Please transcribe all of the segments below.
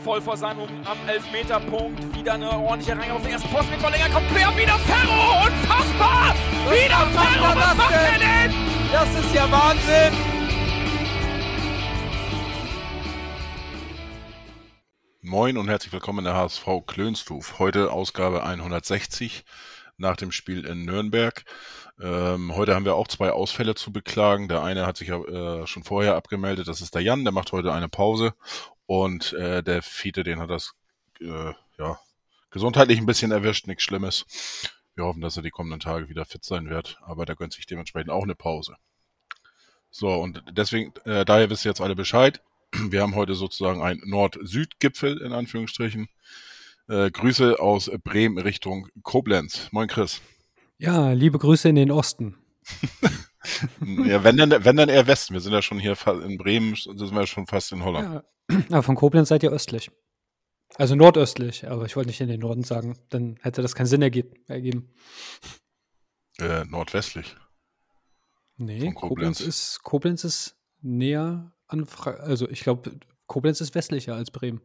voll vor seinem am Elfmeterpunkt. Wieder eine ordentliche Reihe auf den ersten Posten mit Verlänger. Kommt quer, wieder Ferro. Unfassbar. Was wieder Ferro. er Was das macht er denn? denn? Das ist ja Wahnsinn! Moin und herzlich willkommen in der HSV Klönstuf. Heute Ausgabe 160 nach dem Spiel in Nürnberg. Ähm, heute haben wir auch zwei Ausfälle zu beklagen. Der eine hat sich ja äh, schon vorher abgemeldet, das ist der Jan, der macht heute eine Pause. Und äh, der Fiete, den hat das äh, ja, gesundheitlich ein bisschen erwischt, nichts Schlimmes. Wir hoffen, dass er die kommenden Tage wieder fit sein wird, aber der gönnt sich dementsprechend auch eine Pause. So, und deswegen, äh, daher wisst ihr jetzt alle Bescheid. Wir haben heute sozusagen einen Nord-Süd-Gipfel in Anführungsstrichen. Äh, Grüße aus Bremen Richtung Koblenz. Moin Chris. Ja, liebe Grüße in den Osten. ja, wenn dann, wenn dann eher Westen. Wir sind ja schon hier in Bremen, sind wir schon fast in Holland. Ja. Aber von Koblenz seid ihr östlich. Also nordöstlich, aber ich wollte nicht in den Norden sagen, dann hätte das keinen Sinn erge ergeben. Äh, nordwestlich. Nee, Koblenz. Koblenz. ist Koblenz ist näher an Fra also ich glaube, Koblenz ist westlicher als Bremen.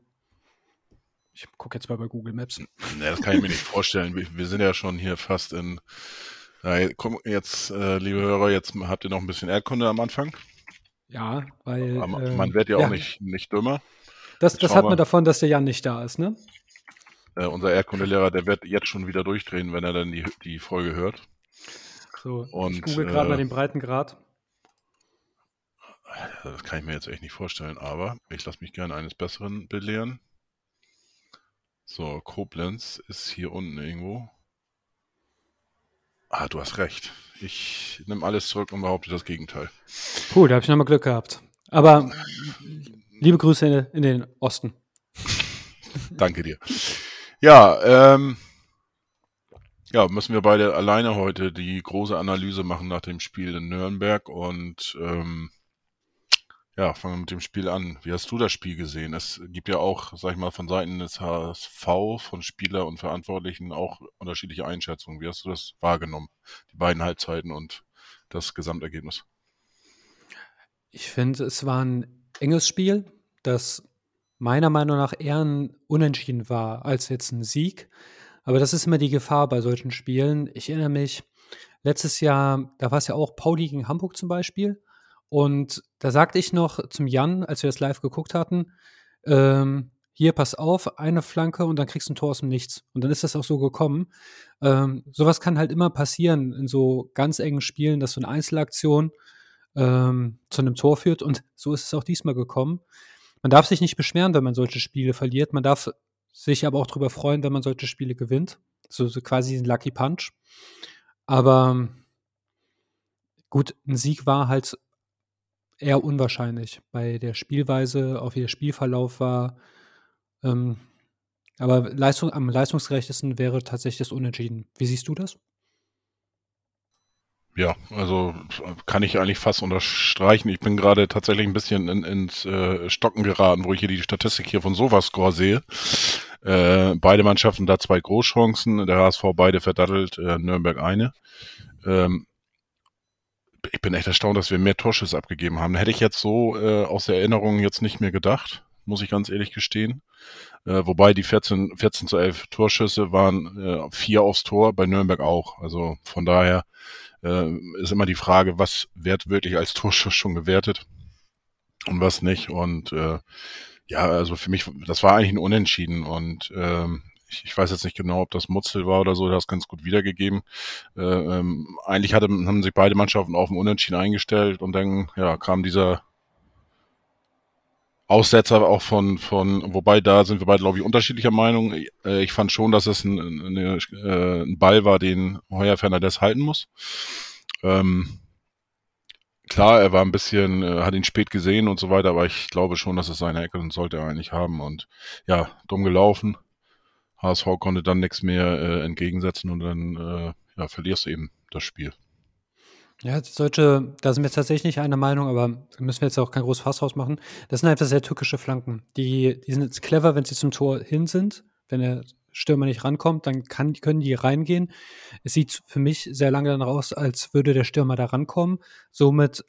Ich gucke jetzt mal bei Google Maps. Ne, das kann ich mir nicht vorstellen. Wir, wir sind ja schon hier fast in. Ja, komm, jetzt, äh, liebe Hörer, jetzt habt ihr noch ein bisschen Erdkunde am Anfang. Ja, weil Aber äh, man wird ja auch nicht, nicht dümmer. Das, Jetzt das hat man davon, dass der Jan nicht da ist, ne? Äh, unser Erdkundelehrer, der wird jetzt schon wieder durchdrehen, wenn er dann die, die Folge hört. So, ich Und, google gerade äh, mal den Breitengrad. Das kann ich mir jetzt echt nicht vorstellen, aber ich lasse mich gerne eines Besseren belehren. So, Koblenz ist hier unten irgendwo. Ah, du hast recht. Ich nehme alles zurück und behaupte das Gegenteil. Cool, da habe ich nochmal Glück gehabt. Aber liebe Grüße in, in den Osten. Danke dir. Ja, ähm, ja, müssen wir beide alleine heute die große Analyse machen nach dem Spiel in Nürnberg und ähm, ja, fangen wir mit dem Spiel an. Wie hast du das Spiel gesehen? Es gibt ja auch, sag ich mal, von Seiten des HSV, von Spieler und Verantwortlichen auch unterschiedliche Einschätzungen. Wie hast du das wahrgenommen? Die beiden Halbzeiten und das Gesamtergebnis? Ich finde, es war ein enges Spiel, das meiner Meinung nach eher ein Unentschieden war als jetzt ein Sieg. Aber das ist immer die Gefahr bei solchen Spielen. Ich erinnere mich, letztes Jahr, da war es ja auch Pauli gegen Hamburg zum Beispiel. Und da sagte ich noch zum Jan, als wir das live geguckt hatten, ähm, hier, pass auf, eine Flanke und dann kriegst du ein Tor aus dem Nichts. Und dann ist das auch so gekommen. Ähm, sowas kann halt immer passieren in so ganz engen Spielen, dass so eine Einzelaktion ähm, zu einem Tor führt. Und so ist es auch diesmal gekommen. Man darf sich nicht beschweren, wenn man solche Spiele verliert. Man darf sich aber auch darüber freuen, wenn man solche Spiele gewinnt. So, so quasi ein Lucky Punch. Aber gut, ein Sieg war halt eher unwahrscheinlich bei der Spielweise, auch wie der Spielverlauf war. Ähm, aber Leistung, am leistungsgerechtesten wäre tatsächlich das Unentschieden. Wie siehst du das? Ja, also kann ich eigentlich fast unterstreichen. Ich bin gerade tatsächlich ein bisschen in, ins äh, Stocken geraten, wo ich hier die Statistik hier von Sofascore sehe. Äh, beide Mannschaften da zwei Großchancen, der HSV beide verdattelt, äh, Nürnberg eine. Ähm, ich bin echt erstaunt, dass wir mehr Torschüsse abgegeben haben. Hätte ich jetzt so äh, aus der Erinnerung jetzt nicht mehr gedacht, muss ich ganz ehrlich gestehen. Äh, wobei die 14, 14 zu 11 Torschüsse waren äh, vier aufs Tor, bei Nürnberg auch. Also von daher äh, ist immer die Frage, was wird wirklich als Torschuss schon gewertet und was nicht. Und äh, ja, also für mich, das war eigentlich ein Unentschieden und ähm, ich, ich weiß jetzt nicht genau, ob das Mutzel war oder so, der hat es ganz gut wiedergegeben. Äh, ähm, eigentlich hatte, haben sich beide Mannschaften auf ein Unentschieden eingestellt und dann ja, kam dieser Aussetzer auch von, von, wobei da sind wir beide, glaube ich, unterschiedlicher Meinung. Äh, Ich fand schon, dass es ein, eine, äh, ein Ball war, den Heuer Fernandes halten muss. Ähm, klar, er war ein bisschen, äh, hat ihn spät gesehen und so weiter, aber ich glaube schon, dass es seine Ecke und sollte er eigentlich haben. Und ja, dumm gelaufen. HSV konnte dann nichts mehr äh, entgegensetzen und dann äh, ja, verlierst du eben das Spiel. Ja, solche, da sind wir tatsächlich nicht einer Meinung, aber müssen wir jetzt auch kein großes Fass draus machen. Das sind einfach sehr türkische Flanken. Die, die sind jetzt clever, wenn sie zum Tor hin sind. Wenn der Stürmer nicht rankommt, dann kann, können die reingehen. Es sieht für mich sehr lange danach aus, als würde der Stürmer da rankommen. Somit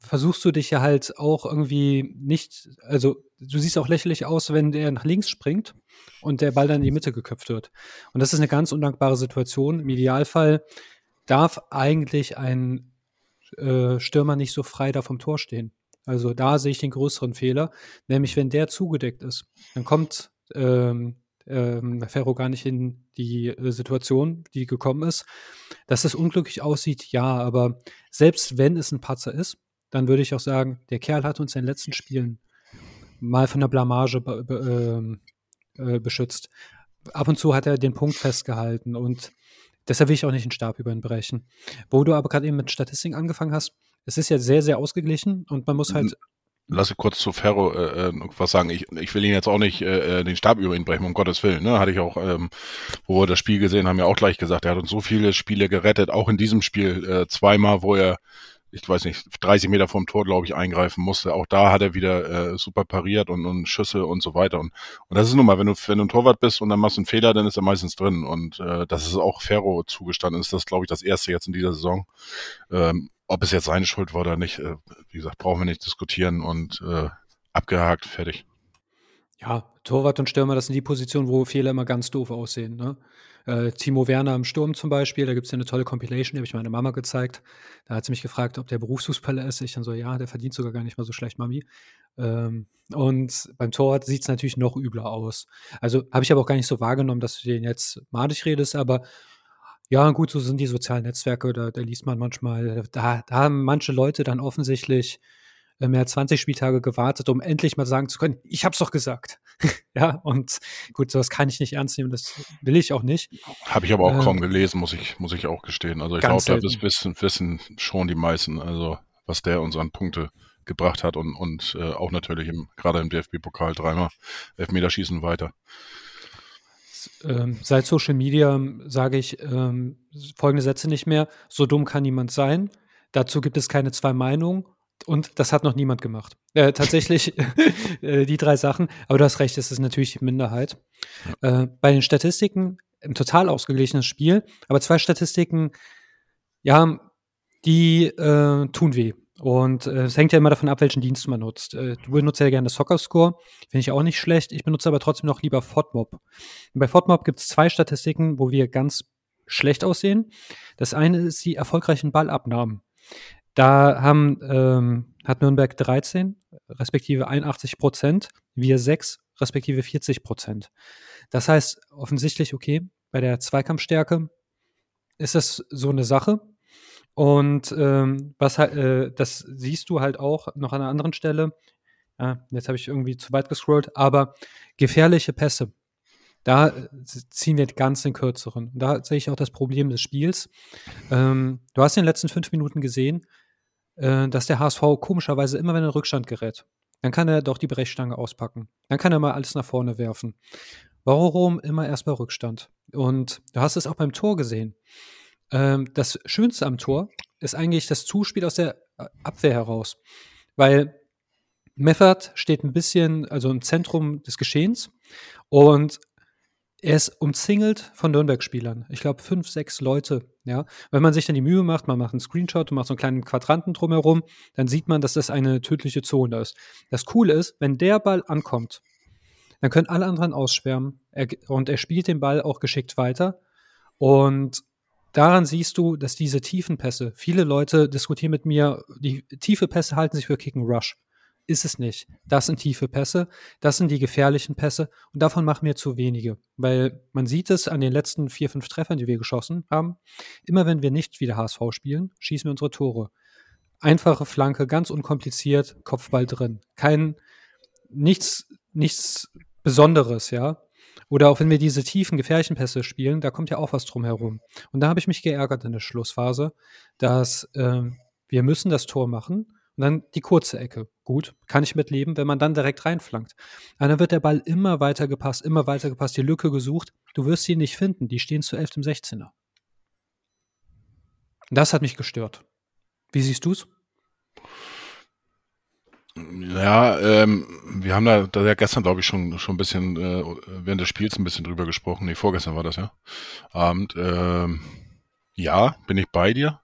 versuchst du dich ja halt auch irgendwie nicht, also du siehst auch lächerlich aus, wenn der nach links springt und der Ball dann in die Mitte geköpft wird. Und das ist eine ganz undankbare Situation. Im Idealfall darf eigentlich ein äh, Stürmer nicht so frei da vom Tor stehen. Also da sehe ich den größeren Fehler, nämlich wenn der zugedeckt ist, dann kommt ähm, ähm, Ferro gar nicht in die äh, Situation, die gekommen ist. Dass es unglücklich aussieht, ja, aber selbst wenn es ein Patzer ist, dann würde ich auch sagen, der Kerl hat uns in den letzten Spielen mal von der Blamage be be ähm, äh, beschützt. Ab und zu hat er den Punkt festgehalten und deshalb will ich auch nicht den Stab über ihn brechen. Wo du aber gerade eben mit Statistiken angefangen hast, es ist ja sehr, sehr ausgeglichen und man muss halt lasse kurz zu Ferro äh, äh, was sagen. Ich, ich will ihn jetzt auch nicht äh, äh, den Stab über ihn brechen, um Gottes Willen. Ne? Hatte ich auch, ähm, wo wir das Spiel gesehen haben, ja auch gleich gesagt, er hat uns so viele Spiele gerettet, auch in diesem Spiel äh, zweimal, wo er ich weiß nicht, 30 Meter vom Tor, glaube ich, eingreifen musste. Auch da hat er wieder äh, super pariert und, und Schüsse und so weiter. Und, und das ist nun mal, wenn du, wenn du ein Torwart bist und dann machst du einen Fehler, dann ist er meistens drin. Und äh, das ist auch Ferro zugestanden. Ist das, glaube ich, das erste jetzt in dieser Saison. Ähm, ob es jetzt seine Schuld war oder nicht, äh, wie gesagt, brauchen wir nicht diskutieren und äh, abgehakt, fertig. Ja, Torwart und Stürmer, das sind die Positionen, wo Fehler immer ganz doof aussehen. Ne? Äh, Timo Werner im Sturm zum Beispiel, da gibt es ja eine tolle Compilation, die habe ich meiner Mama gezeigt. Da hat sie mich gefragt, ob der Berufsfußballer ist. Ich dann so, ja, der verdient sogar gar nicht mal so schlecht, Mami. Ähm, und beim Torwart sieht es natürlich noch übler aus. Also habe ich aber auch gar nicht so wahrgenommen, dass du den jetzt madig redest, aber ja, gut, so sind die sozialen Netzwerke, da, da liest man manchmal, da, da haben manche Leute dann offensichtlich äh, mehr als 20 Spieltage gewartet, um endlich mal sagen zu können, ich hab's doch gesagt. ja, und gut, sowas kann ich nicht ernst nehmen, das will ich auch nicht. Habe ich aber auch äh, kaum gelesen, muss ich, muss ich auch gestehen. Also ich glaube, da wissen, wissen schon die meisten, also was der uns an Punkte gebracht hat und, und äh, auch natürlich im, gerade im DFB-Pokal dreimal Elfmeterschießen weiter. Ähm, seit Social Media sage ich ähm, folgende Sätze nicht mehr. So dumm kann niemand sein. Dazu gibt es keine zwei Meinungen und das hat noch niemand gemacht. Äh, tatsächlich äh, die drei Sachen, aber du hast recht, es ist natürlich die Minderheit. Äh, bei den Statistiken ein total ausgeglichenes Spiel, aber zwei Statistiken, ja, die äh, tun weh. Und äh, es hängt ja immer davon ab, welchen Dienst man nutzt. Äh, du benutzt ja gerne Soccer Score, finde ich auch nicht schlecht. Ich benutze aber trotzdem noch lieber FODMOB. Und bei FODMOB gibt es zwei Statistiken, wo wir ganz schlecht aussehen. Das eine ist die erfolgreichen Ballabnahmen. Da haben, ähm, hat Nürnberg 13, respektive 81 Prozent, wir 6, respektive 40 Prozent. Das heißt offensichtlich, okay, bei der Zweikampfstärke ist das so eine Sache. Und ähm, was äh, das siehst du halt auch noch an einer anderen Stelle. Ja, jetzt habe ich irgendwie zu weit gescrollt, aber gefährliche Pässe. Da äh, ziehen wir ganz den kürzeren. Da sehe ich auch das Problem des Spiels. Ähm, du hast in den letzten fünf Minuten gesehen, äh, dass der HSV komischerweise immer, wenn er in Rückstand gerät, dann kann er doch die Brechstange auspacken. Dann kann er mal alles nach vorne werfen. Warum immer erst bei Rückstand? Und du hast es auch beim Tor gesehen. Ähm, das Schönste am Tor ist eigentlich das Zuspiel aus der äh, Abwehr heraus. Weil Meffert steht ein bisschen, also im Zentrum des Geschehens und er ist umzingelt von Nürnberg-Spielern. Ich glaube, fünf, sechs Leute. Ja, wenn man sich dann die Mühe macht, man macht einen Screenshot und macht so einen kleinen Quadranten drumherum, dann sieht man, dass das eine tödliche Zone ist. Das Coole ist, wenn der Ball ankommt, dann können alle anderen ausschwärmen er, und er spielt den Ball auch geschickt weiter. Und daran siehst du, dass diese tiefen Pässe, viele Leute diskutieren mit mir, die tiefe Pässe halten sich für Kick and Rush ist es nicht. Das sind tiefe Pässe, das sind die gefährlichen Pässe und davon machen wir zu wenige, weil man sieht es an den letzten vier, fünf Treffern, die wir geschossen haben. Immer wenn wir nicht wie der HSV spielen, schießen wir unsere Tore. Einfache Flanke, ganz unkompliziert, Kopfball drin. Kein, nichts, nichts Besonderes, ja. Oder auch wenn wir diese tiefen, gefährlichen Pässe spielen, da kommt ja auch was drum herum. Und da habe ich mich geärgert in der Schlussphase, dass äh, wir müssen das Tor machen und dann die kurze Ecke. Gut, kann ich mitleben, wenn man dann direkt reinflankt. Aber dann wird der Ball immer weiter gepasst, immer weiter gepasst, die Lücke gesucht. Du wirst sie nicht finden. Die stehen zu 11 im 16er. Das hat mich gestört. Wie siehst du es? Ja, ähm, wir haben da, da ja gestern, glaube ich, schon, schon ein bisschen, äh, während des Spiels ein bisschen drüber gesprochen. Nee, vorgestern war das ja. Abend. Ähm, ja, bin ich bei dir.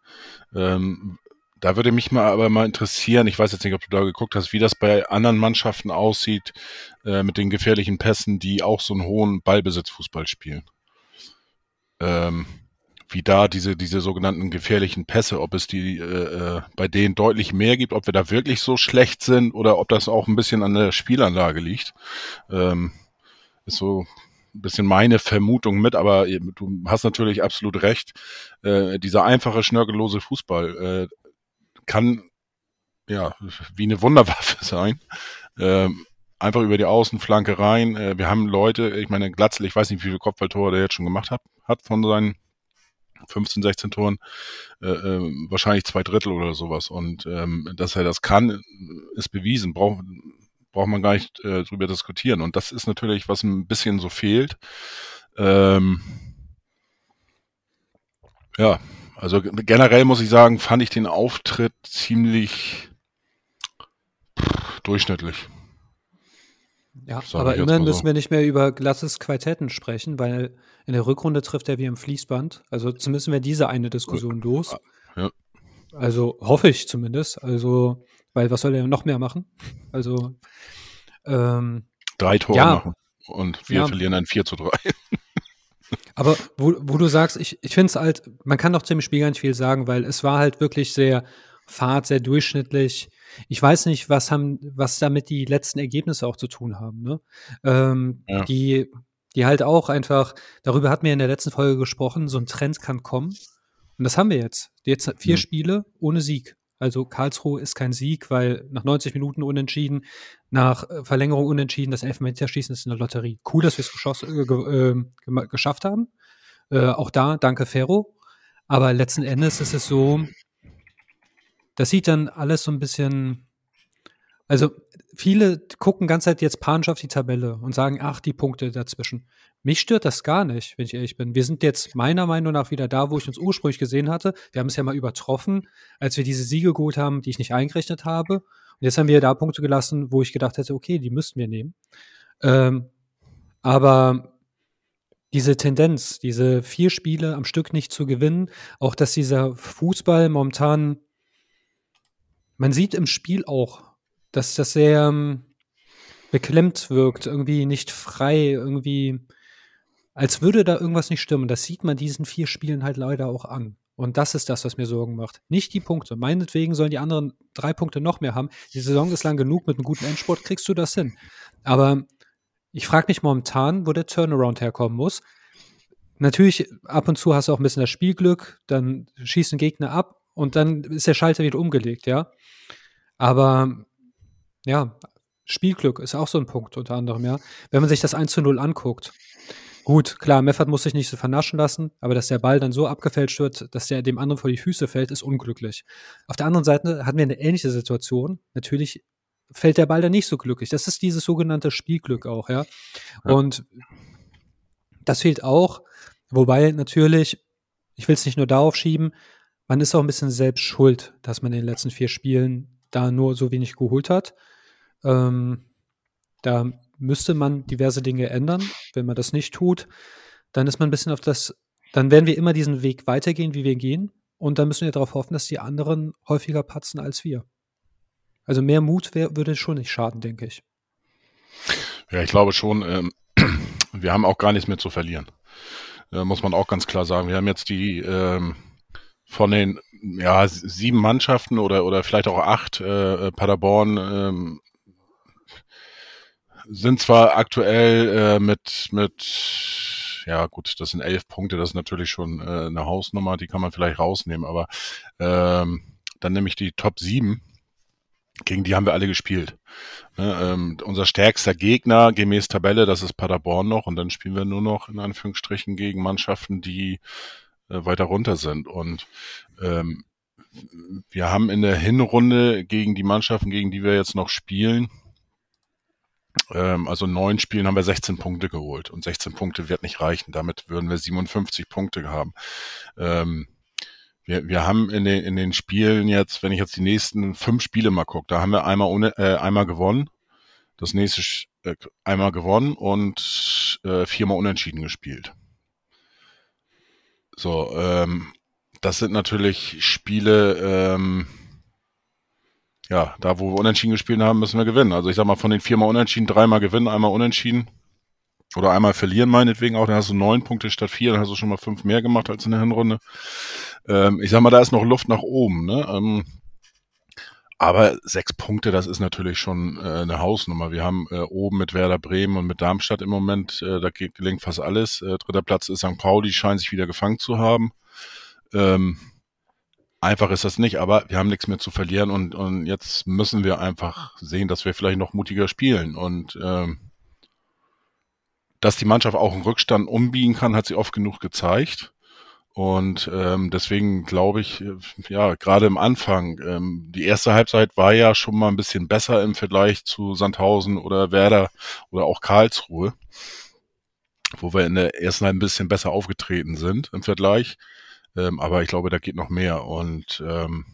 Ähm, da würde mich mal aber mal interessieren, ich weiß jetzt nicht, ob du da geguckt hast, wie das bei anderen Mannschaften aussieht äh, mit den gefährlichen Pässen, die auch so einen hohen Ballbesitzfußball spielen. Ähm, wie da diese, diese sogenannten gefährlichen Pässe, ob es die äh, äh, bei denen deutlich mehr gibt, ob wir da wirklich so schlecht sind oder ob das auch ein bisschen an der Spielanlage liegt. Ähm, ist so ein bisschen meine Vermutung mit, aber du hast natürlich absolut recht. Äh, dieser einfache, schnörkellose Fußball äh, kann ja wie eine Wunderwaffe sein. Ähm, einfach über die Außenflanke rein. Äh, wir haben Leute, ich meine, Glatzel, ich weiß nicht, wie viele Kopfballtore der jetzt schon gemacht hat, hat von seinen 15, 16 Toren, äh, äh, wahrscheinlich zwei Drittel oder sowas. Und ähm, dass er das kann, ist bewiesen. Braucht braucht man gar nicht äh, drüber diskutieren. Und das ist natürlich, was ein bisschen so fehlt. Ähm, ja, also generell muss ich sagen, fand ich den Auftritt ziemlich durchschnittlich. Ja, aber immerhin müssen wir nicht mehr über Glasses Quartetten sprechen, weil in der Rückrunde trifft er wie im Fließband. Also zumindest wäre diese eine Diskussion los. Ja. Also hoffe ich zumindest. Also, weil was soll er noch mehr machen? Also ähm, drei Tore ja, machen und wir ja. verlieren ein 4 zu 3. Aber wo, wo du sagst, ich, ich finde es halt, man kann doch zum Spiel gar nicht viel sagen, weil es war halt wirklich sehr fad, sehr durchschnittlich. Ich weiß nicht, was haben, was damit die letzten Ergebnisse auch zu tun haben, ne? Ähm, ja. Die, die halt auch einfach, darüber hatten wir in der letzten Folge gesprochen, so ein Trend kann kommen. Und das haben wir jetzt. Jetzt vier mhm. Spiele ohne Sieg. Also Karlsruhe ist kein Sieg, weil nach 90 Minuten unentschieden, nach äh, Verlängerung unentschieden, das Elfmeterschießen ist eine Lotterie. Cool, dass wir es äh, äh, geschafft haben. Äh, auch da, danke Ferro. Aber letzten Endes ist es so, das sieht dann alles so ein bisschen, also viele gucken ganz Zeit jetzt panisch auf die Tabelle und sagen, ach, die Punkte dazwischen. Mich stört das gar nicht, wenn ich ehrlich bin. Wir sind jetzt meiner Meinung nach wieder da, wo ich uns ursprünglich gesehen hatte. Wir haben es ja mal übertroffen, als wir diese Siege geholt haben, die ich nicht eingerechnet habe. Und jetzt haben wir da Punkte gelassen, wo ich gedacht hätte, okay, die müssten wir nehmen. Ähm, aber diese Tendenz, diese vier Spiele am Stück nicht zu gewinnen, auch dass dieser Fußball momentan, man sieht im Spiel auch, dass das sehr ähm, beklemmt wirkt, irgendwie nicht frei, irgendwie als würde da irgendwas nicht stimmen. Das sieht man diesen vier Spielen halt leider auch an. Und das ist das, was mir Sorgen macht. Nicht die Punkte. Meinetwegen sollen die anderen drei Punkte noch mehr haben. Die Saison ist lang genug. Mit einem guten Endsport kriegst du das hin. Aber ich frage mich momentan, wo der Turnaround herkommen muss. Natürlich, ab und zu hast du auch ein bisschen das Spielglück, dann schießt ein Gegner ab und dann ist der Schalter wieder umgelegt, ja. Aber ja, Spielglück ist auch so ein Punkt unter anderem, ja. Wenn man sich das 1 zu 0 anguckt, Gut, klar, Meffert muss sich nicht so vernaschen lassen, aber dass der Ball dann so abgefälscht wird, dass der dem anderen vor die Füße fällt, ist unglücklich. Auf der anderen Seite hatten wir eine ähnliche Situation. Natürlich fällt der Ball dann nicht so glücklich. Das ist dieses sogenannte Spielglück auch, ja. ja. Und das fehlt auch, wobei natürlich, ich will es nicht nur darauf schieben, man ist auch ein bisschen selbst schuld, dass man in den letzten vier Spielen da nur so wenig geholt hat. Ähm, da müsste man diverse Dinge ändern. Wenn man das nicht tut, dann ist man ein bisschen auf das, dann werden wir immer diesen Weg weitergehen, wie wir gehen. Und dann müssen wir darauf hoffen, dass die anderen häufiger patzen als wir. Also mehr Mut wär, würde schon nicht schaden, denke ich. Ja, ich glaube schon, ähm, wir haben auch gar nichts mehr zu verlieren. Äh, muss man auch ganz klar sagen. Wir haben jetzt die ähm, von den ja, sieben Mannschaften oder, oder vielleicht auch acht, äh, Paderborn, ähm, sind zwar aktuell äh, mit, mit, ja gut, das sind elf Punkte, das ist natürlich schon äh, eine Hausnummer, die kann man vielleicht rausnehmen, aber ähm, dann nehme ich die Top 7, gegen die haben wir alle gespielt. Ne, ähm, unser stärkster Gegner gemäß Tabelle, das ist Paderborn noch und dann spielen wir nur noch in Anführungsstrichen gegen Mannschaften, die äh, weiter runter sind und ähm, wir haben in der Hinrunde gegen die Mannschaften, gegen die wir jetzt noch spielen, ähm, also neun Spielen haben wir 16 Punkte geholt und 16 Punkte wird nicht reichen. Damit würden wir 57 Punkte haben. Ähm, wir, wir haben in den, in den Spielen jetzt, wenn ich jetzt die nächsten fünf Spiele mal gucke, da haben wir einmal, ohne, äh, einmal gewonnen, das nächste äh, einmal gewonnen und äh, viermal unentschieden gespielt. So, ähm, das sind natürlich Spiele, ähm, ja, da wo wir unentschieden gespielt haben, müssen wir gewinnen. Also ich sag mal, von den viermal unentschieden, dreimal gewinnen, einmal unentschieden. Oder einmal verlieren meinetwegen auch, dann hast du neun Punkte statt vier, dann hast du schon mal fünf mehr gemacht als in der Hinrunde. Ähm, ich sag mal, da ist noch Luft nach oben. Ne? Ähm, aber sechs Punkte, das ist natürlich schon äh, eine Hausnummer. Wir haben äh, oben mit Werder Bremen und mit Darmstadt im Moment, äh, da gelingt fast alles. Äh, dritter Platz ist St. Pauli, scheint sich wieder gefangen zu haben. Ähm, einfach ist das nicht, aber wir haben nichts mehr zu verlieren und, und jetzt müssen wir einfach sehen, dass wir vielleicht noch mutiger spielen. Und ähm, dass die Mannschaft auch einen Rückstand umbiegen kann, hat sie oft genug gezeigt. Und ähm, deswegen glaube ich, ja, gerade im Anfang, ähm, die erste Halbzeit war ja schon mal ein bisschen besser im Vergleich zu Sandhausen oder Werder oder auch Karlsruhe, wo wir in der ersten Halbzeit ein bisschen besser aufgetreten sind im Vergleich. Ähm, aber ich glaube, da geht noch mehr. Und ähm,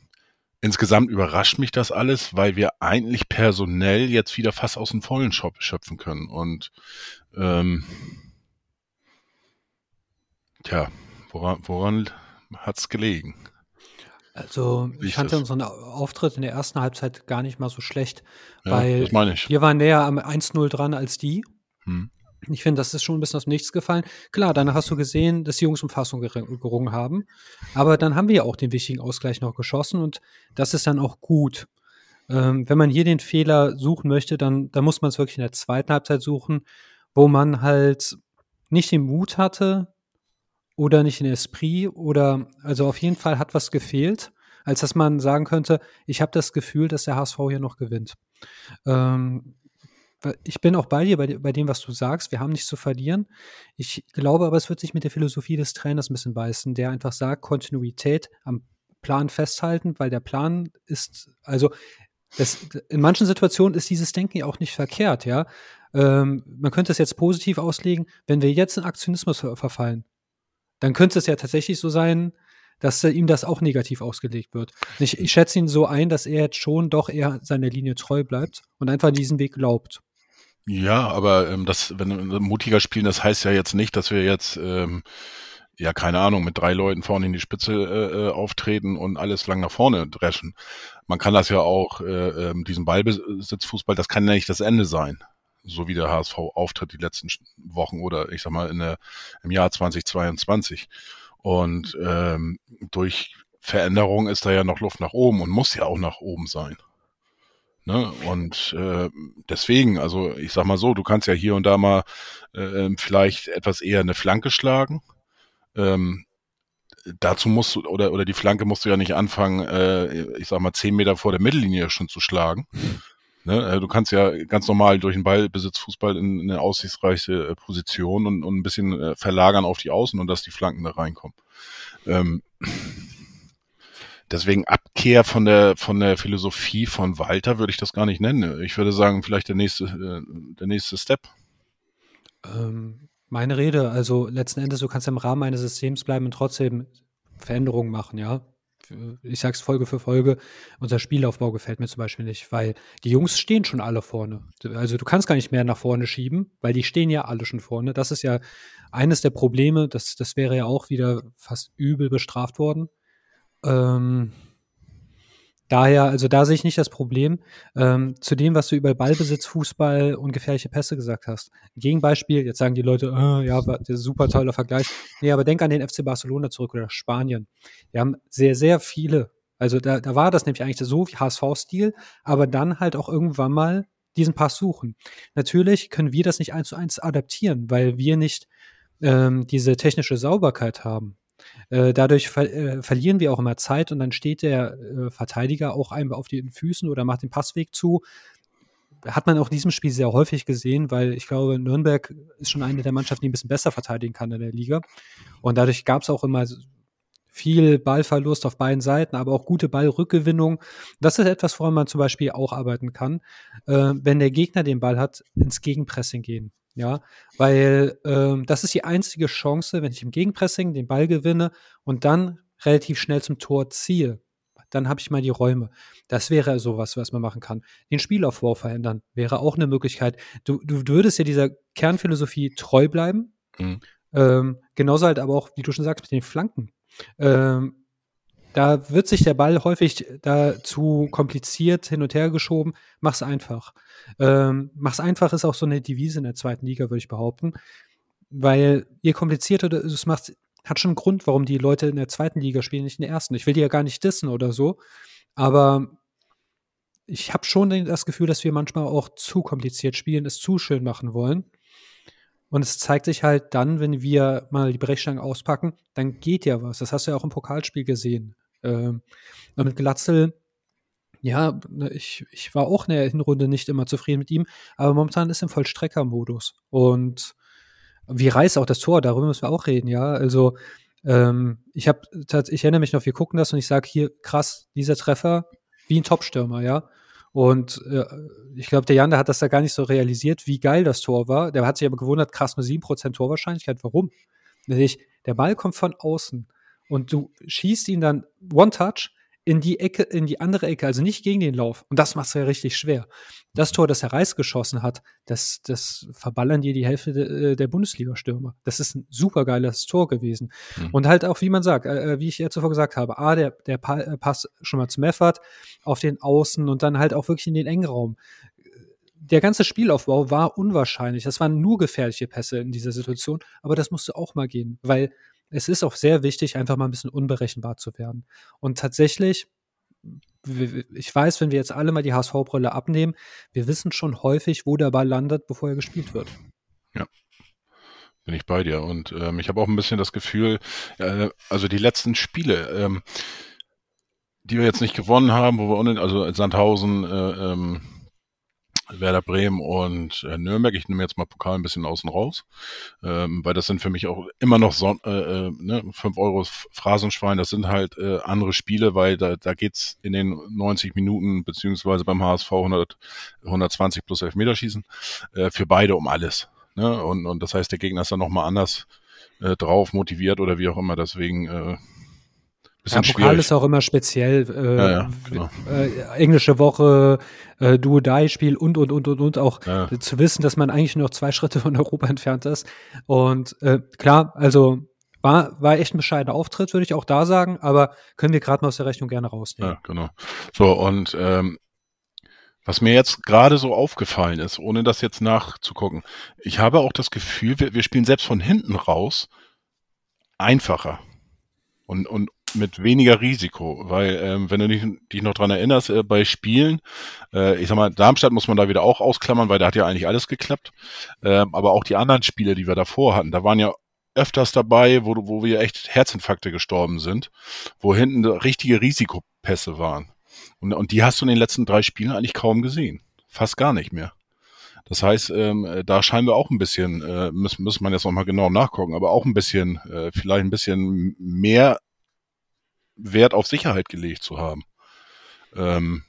insgesamt überrascht mich das alles, weil wir eigentlich personell jetzt wieder fast aus dem Vollen schöpfen können. Und ähm, tja, woran, woran hat es gelegen? Also ich fand unseren Auftritt in der ersten Halbzeit gar nicht mal so schlecht, Ja, weil das meine ich. wir waren näher am 1-0 dran als die. Hm. Ich finde, das ist schon ein bisschen aus dem Nichts gefallen. Klar, dann hast du gesehen, dass die Jungs um Fassung ger- gerungen haben. Aber dann haben wir ja auch den wichtigen Ausgleich noch geschossen und das ist dann auch gut. Ähm, wenn man hier den Fehler suchen möchte, dann, dann muss man es wirklich in der zweiten Halbzeit suchen, wo man halt nicht den Mut hatte oder nicht den Esprit oder also auf jeden Fall hat was gefehlt, als dass man sagen könnte, ich habe das Gefühl, dass der HSV hier noch gewinnt. Ähm, ich bin auch bei dir, bei, bei, dem, was du sagst. Wir haben nichts zu verlieren. Ich glaube aber, es wird sich mit der Philosophie des Trainers ein bisschen beißen, der einfach sagt, Kontinuität am Plan festhalten, weil der Plan ist, also das, in manchen Situationen ist dieses Denken ja auch nicht verkehrt, ja. Ähm, man könnte es jetzt positiv auslegen, wenn wir jetzt in Aktionismus ver verfallen, dann könnte es ja tatsächlich so sein, dass äh, ihm das auch negativ ausgelegt wird. Ich, ich schätze ihn so ein, dass er jetzt schon doch eher seiner Linie treu bleibt und einfach diesen Weg glaubt. Ja, aber ähm, das, wenn wir mutiger spielen, das heißt ja jetzt nicht, dass wir jetzt, ähm, ja, keine Ahnung, mit drei Leuten vorne in die Spitze äh, auftreten und alles lang nach vorne dreschen. Man kann das ja auch, äh, ähm, diesen Ballbesitzfußball, das kann ja nicht das Ende sein. So wie der HSV auftritt die letzten Wochen oder ich sag mal in der, im Jahr 2022. Und ähm, durch Veränderung ist da ja noch Luft nach oben und muss ja auch nach oben sein. Ne? Und äh, deswegen, also ich sag mal so, du kannst ja hier und da mal äh, vielleicht etwas eher eine Flanke schlagen. Ähm, dazu musst du, oder, oder die Flanke musst du ja nicht anfangen, äh, ich sag mal, zehn Meter vor der Mittellinie schon zu schlagen. Ne? Du kannst ja ganz normal durch den Ballbesitz Fußball in, in eine aussichtsreiche äh, Position und, und ein bisschen äh, verlagern auf die Außen und dass die Flanken da reinkommen. Ähm, Deswegen Abkehr von der, von der Philosophie von Walter würde ich das gar nicht nennen. Ich würde sagen, vielleicht der nächste, äh, der nächste Step. Ähm, meine Rede, also letzten Endes, du kannst im Rahmen eines Systems bleiben und trotzdem Veränderungen machen, ja. Ich sag's Folge für Folge, unser Spielaufbau gefällt mir zum Beispiel nicht, weil die Jungs stehen schon alle vorne. Also du kannst gar nicht mehr nach vorne schieben, weil die stehen ja alle schon vorne. Das ist ja eines der Probleme, das, das wäre ja auch wieder fast übel bestraft worden. Ähm, daher, also da sehe ich nicht das Problem. Ähm, zu dem, was du über Ballbesitz, Fußball und gefährliche Pässe gesagt hast. Gegenbeispiel, jetzt sagen die Leute, oh, ja, super toller Vergleich. Nee, aber denk an den FC Barcelona zurück oder Spanien. Wir haben sehr, sehr viele. Also da, da war das nämlich eigentlich so wie HSV-Stil, aber dann halt auch irgendwann mal diesen Pass suchen. Natürlich können wir das nicht eins zu eins adaptieren, weil wir nicht ähm, diese technische Sauberkeit haben. Äh, dadurch ver äh, verlieren wir auch immer Zeit und dann steht der äh, Verteidiger auch einem auf den Füßen oder macht den Passweg zu. Hat man auch in diesem Spiel sehr häufig gesehen, weil ich glaube, Nürnberg ist schon eine der Mannschaften, die ein bisschen besser verteidigen kann in der Liga. Und dadurch gab es auch immer viel Ballverlust auf beiden Seiten, aber auch gute Ballrückgewinnung. Das ist etwas, woran man zum Beispiel auch arbeiten kann, wenn der Gegner den Ball hat, ins Gegenpressing gehen. Ja, weil ähm, das ist die einzige Chance, wenn ich im Gegenpressing den Ball gewinne und dann relativ schnell zum Tor ziehe. Dann habe ich mal die Räume. Das wäre sowas, was man machen kann. Den Spielaufbau verändern wäre auch eine Möglichkeit. Du, du würdest ja dieser Kernphilosophie treu bleiben. Mhm. Ähm, genauso halt aber auch, wie du schon sagst, mit den Flanken. Ähm, da wird sich der Ball häufig da zu kompliziert hin und her geschoben. Mach's einfach. Ähm, mach's einfach ist auch so eine Devise in der zweiten Liga, würde ich behaupten. Weil je komplizierter du es machst, hat schon einen Grund, warum die Leute in der zweiten Liga spielen, nicht in der ersten. Ich will die ja gar nicht dissen oder so, aber ich habe schon das Gefühl, dass wir manchmal auch zu kompliziert spielen, es zu schön machen wollen. Und es zeigt sich halt dann, wenn wir mal die Brechstangen auspacken, dann geht ja was. Das hast du ja auch im Pokalspiel gesehen. Ähm, und mit Glatzel, ja, ne, ich, ich war auch in der Hinrunde nicht immer zufrieden mit ihm, aber momentan ist er im Vollstrecker-Modus. Und wie reißt auch das Tor, darüber müssen wir auch reden, ja. Also, ähm, ich habe ich erinnere mich noch, wir gucken das und ich sage hier, krass, dieser Treffer, wie ein Topstürmer, ja. Und äh, ich glaube, der Jan, der hat das da gar nicht so realisiert, wie geil das Tor war. Der hat sich aber gewundert, krass, nur 7% Torwahrscheinlichkeit. Warum? Nämlich, der Ball kommt von außen und du schießt ihn dann One-Touch in die Ecke, in die andere Ecke, also nicht gegen den Lauf. Und das macht es ja richtig schwer. Das Tor, das er Reis geschossen hat, das, das verballern dir die Hälfte de, äh, der Bundesliga-Stürmer. Das ist ein supergeiles Tor gewesen. Mhm. Und halt auch, wie man sagt, äh, äh, wie ich ja zuvor gesagt habe, A, der, der äh, Pass schon mal zu Meffert auf den Außen und dann halt auch wirklich in den engen Raum. Der ganze Spielaufbau war unwahrscheinlich. Das waren nur gefährliche Pässe in dieser Situation, aber das musste auch mal gehen, weil es ist auch sehr wichtig, einfach mal ein bisschen unberechenbar zu werden. Und tatsächlich, ich weiß, wenn wir jetzt alle mal die HSV-Brille abnehmen, wir wissen schon häufig, wo der Ball landet, bevor er gespielt wird. Ja. Bin ich bei dir. Und ähm, ich habe auch ein bisschen das Gefühl, äh, also die letzten Spiele, ähm, die wir jetzt nicht gewonnen haben, wo wir unten, also Sandhausen, äh, ähm, Werder Bremen und äh, Nürnberg. Ich nehme jetzt mal Pokal ein bisschen außen raus, ähm, weil das sind für mich auch immer noch so, äh, äh ne, 5 Euro Phrasenschwein. Das sind halt äh, andere Spiele, weil da, da geht's in den 90 Minuten beziehungsweise beim HSV 100, 120 plus Elfmeterschießen äh, für beide um alles. Ne? Und, und das heißt, der Gegner ist dann nochmal anders äh, drauf, motiviert oder wie auch immer. Deswegen äh, ja, Pokal schwierig. ist auch immer speziell. Äh, ja, ja, genau. äh, englische Woche, äh, Duo-Dai-Spiel und, und, und, und, und. Auch ja. zu wissen, dass man eigentlich nur noch zwei Schritte von Europa entfernt ist. Und äh, klar, also war, war echt ein bescheidener Auftritt, würde ich auch da sagen, aber können wir gerade mal aus der Rechnung gerne rausnehmen. Ja, genau. So, und ähm, was mir jetzt gerade so aufgefallen ist, ohne das jetzt nachzugucken, ich habe auch das Gefühl, wir, wir spielen selbst von hinten raus einfacher. Und, und mit weniger Risiko, weil ähm, wenn du dich, dich noch dran erinnerst, äh, bei Spielen, äh, ich sag mal, Darmstadt muss man da wieder auch ausklammern, weil da hat ja eigentlich alles geklappt, ähm, aber auch die anderen Spiele, die wir davor hatten, da waren ja öfters dabei, wo, wo wir echt Herzinfarkte gestorben sind, wo hinten richtige Risikopässe waren. Und, und die hast du in den letzten drei Spielen eigentlich kaum gesehen. Fast gar nicht mehr. Das heißt, ähm, da scheinen wir auch ein bisschen, äh, müssen, müssen man jetzt nochmal genau nachgucken, aber auch ein bisschen, äh, vielleicht ein bisschen mehr Wert auf Sicherheit gelegt zu haben. Ähm,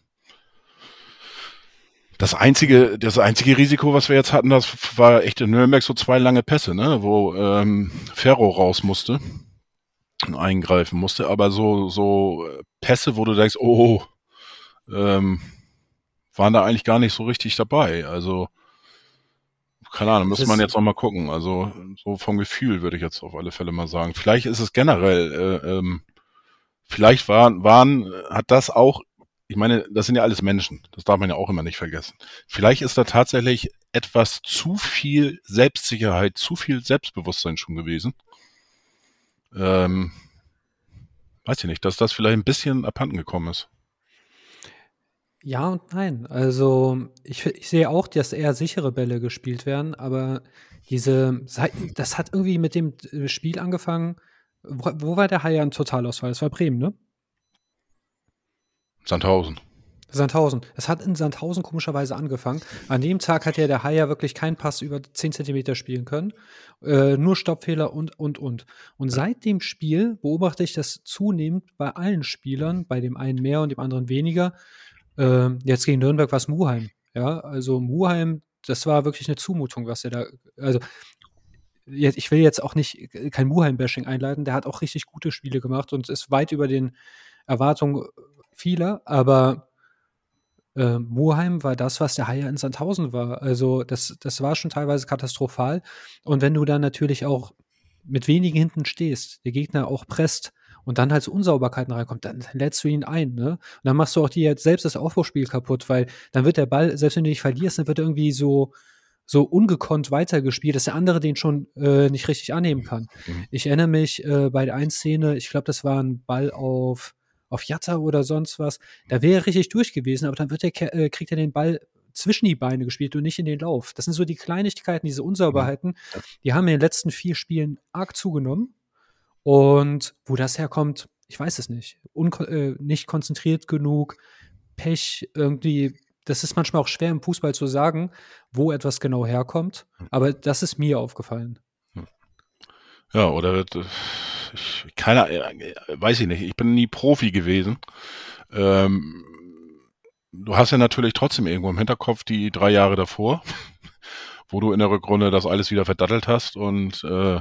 das einzige, das einzige Risiko, was wir jetzt hatten, das war echt in Nürnberg so zwei lange Pässe, ne, wo ähm, Ferro raus musste und eingreifen musste. Aber so, so Pässe, wo du denkst, oh, ähm, waren da eigentlich gar nicht so richtig dabei. Also, keine Ahnung, müsste man jetzt noch mal gucken. Also, so vom Gefühl würde ich jetzt auf alle Fälle mal sagen. Vielleicht ist es generell äh, ähm, vielleicht waren, waren, hat das auch, ich meine, das sind ja alles Menschen, das darf man ja auch immer nicht vergessen. Vielleicht ist da tatsächlich etwas zu viel Selbstsicherheit, zu viel Selbstbewusstsein schon gewesen. Ähm, weiß ich nicht, dass das vielleicht ein bisschen abhanden gekommen ist. Ja und nein. Also ich, ich sehe auch, dass eher sichere Bälle gespielt werden, aber diese, das hat irgendwie mit dem Spiel angefangen, wo, wo war der Haier im Totalausfall? Das war Bremen, ne? Sandhausen. Sandhausen. Es hat in Sandhausen komischerweise angefangen. An dem Tag hat ja der Haier wirklich keinen Pass über 10 Zentimeter spielen können. Äh, nur Stoppfehler und, und, und. Und seit dem Spiel beobachte ich das zunehmend bei allen Spielern, bei dem einen mehr und dem anderen weniger. Äh, jetzt gegen Nürnberg war es Muheim. Ja, also Muheim, das war wirklich eine Zumutung, was er da, also ich will jetzt auch nicht kein Muheim-Bashing einleiten, der hat auch richtig gute Spiele gemacht und ist weit über den Erwartungen vieler, aber äh, Muheim war das, was der Haier in Sandhausen war. Also das, das war schon teilweise katastrophal. Und wenn du dann natürlich auch mit wenigen hinten stehst, der Gegner auch presst und dann halt so Unsauberkeiten reinkommt, dann, lädst du ihn ein, ne? Und dann machst du auch dir jetzt selbst das Aufbauspiel kaputt, weil dann wird der Ball, selbst wenn du dich verlierst, dann wird irgendwie so, so ungekonnt weitergespielt, dass der andere den schon äh, nicht richtig annehmen kann. Mhm. Ich erinnere mich äh, bei der einen Szene, ich glaube, das war ein Ball auf, auf Jatta oder sonst was, da wäre er richtig durch gewesen, aber dann wird der, äh, kriegt er den Ball zwischen die Beine gespielt und nicht in den Lauf. Das sind so die Kleinigkeiten, diese Unsauberheiten, Ja. die haben in den letzten vier Spielen arg zugenommen. Und wo das herkommt, ich weiß es nicht. Unko äh, nicht konzentriert genug, Pech, irgendwie. Das ist manchmal auch schwer im Fußball zu sagen, wo etwas genau herkommt. Aber das ist mir aufgefallen. Ja, oder äh, ich, keiner, äh, weiß ich nicht, ich bin nie Profi gewesen. Ähm, du hast ja natürlich trotzdem irgendwo im Hinterkopf die drei Jahre davor, wo du in der Rückrunde das alles wieder verdattelt hast und äh,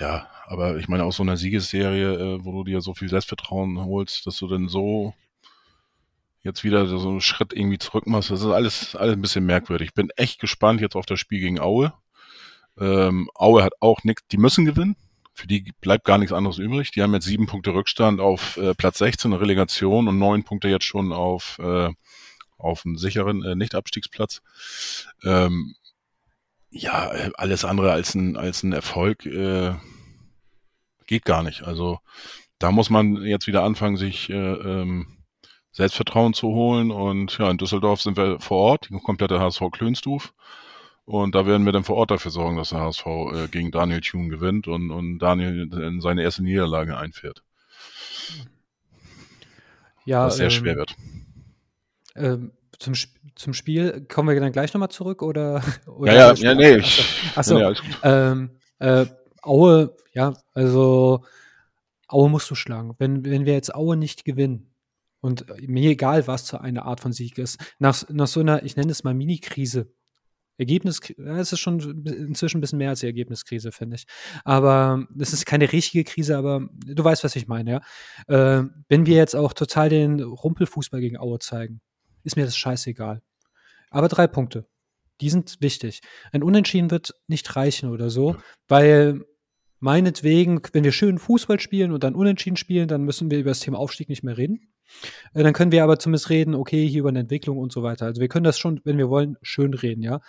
ja, aber ich meine aus so einer Siegesserie, äh, wo du dir so viel Selbstvertrauen holst, dass du dann so jetzt wieder so einen Schritt irgendwie zurück machst, das ist alles, alles ein bisschen merkwürdig. Ich bin echt gespannt jetzt auf das Spiel gegen Aue. Ähm, Aue hat auch nichts, die müssen gewinnen. Für die bleibt gar nichts anderes übrig. Die haben jetzt sieben Punkte Rückstand auf äh, Platz 16 Relegation und neun Punkte jetzt schon auf, äh, auf einen sicheren äh, Nicht-Abstiegsplatz. Ähm, ja, alles andere als ein, als ein Erfolg äh, geht gar nicht. Also da muss man jetzt wieder anfangen, sich äh, ähm, Selbstvertrauen zu holen. Und ja, in Düsseldorf sind wir vor Ort, die komplette HSV Klönstuf. Und da werden wir dann vor Ort dafür sorgen, dass der HSV äh, gegen Daniel Thune gewinnt und, und Daniel in seine erste Niederlage einfährt. Ja, was sehr ähm, schwer wird. Ähm, zum, zum Spiel kommen wir dann gleich nochmal zurück oder? oder Ja, ja, ja, nee, Achso, gut. ähm, äh, Aue, ja, also Aue musst du schlagen. Wenn, wenn wir jetzt Aue nicht gewinnen und mir egal, was für eine Art von Sieg ist, nach, nach so einer, ich nenne es mal Mini-Krise, Ergebnis, es ist schon inzwischen ein bisschen mehr als die Ergebniskrise, finde ich. Aber es ist keine richtige Krise, aber du weißt, was ich meine, ja. Äh, wenn wir jetzt auch total den Rumpelfußball gegen Aue zeigen, ist mir das scheißegal. Aber drei Punkte, die sind wichtig. Ein Unentschieden wird nicht reichen oder so, weil meinetwegen, wenn wir schön Fußball spielen und dann Unentschieden spielen, dann müssen wir über das Thema Aufstieg nicht mehr reden. Äh, Dann können wir aber zumindest reden, okay, hier über eine Entwicklung und so weiter. Also wir können das schon, wenn wir wollen, schön reden, ja.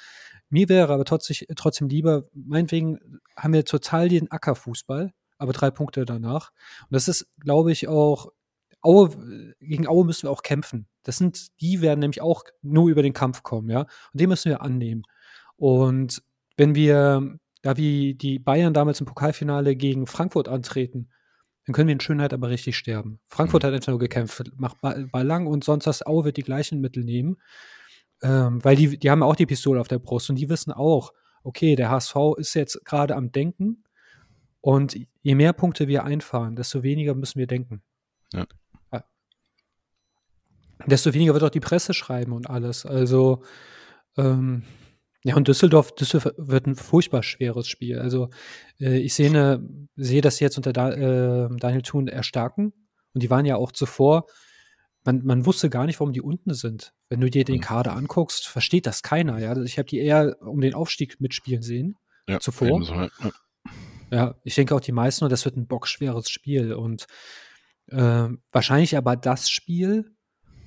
Mir wäre aber trotzdem, trotzdem lieber, meinetwegen haben wir total den Ackerfußball, aber drei Punkte danach. Und das ist, glaube ich, auch, Aue, gegen Aue müssen wir auch kämpfen. Das sind, die werden nämlich auch nur über den Kampf kommen, ja. Und den müssen wir annehmen. Und wenn wir, da wie die Bayern damals im Pokalfinale gegen Frankfurt antreten, dann können wir in Schönheit aber richtig sterben. Frankfurt hat einfach nur gekämpft, macht Ball, lang und sonst das Aue wird die gleichen Mittel nehmen. Ähm, weil die, die haben auch die Pistole auf der Brust und die wissen auch, okay, der HSV ist jetzt gerade am Denken und je mehr Punkte wir einfahren, desto weniger müssen wir denken. Ja. Ja. Desto weniger wird auch die Presse schreiben und alles. Also, ähm, ja, und Düsseldorf, Düsseldorf wird ein furchtbar schweres Spiel. Also, äh, ich sehe, ne, sehe, sie jetzt unter da, äh, Daniel Thun erstarken. Und die waren ja auch zuvor, man, man wusste gar nicht, warum die unten sind. Wenn du dir den Mhm. Kader anguckst, versteht das keiner. Ja? Ich habe die eher um den Aufstieg mitspielen sehen. Ja, zuvor. ebenso, ja. Ja, ich denke auch die meisten, und das wird ein bockschweres Spiel. Und ähm, wahrscheinlich aber das Spiel,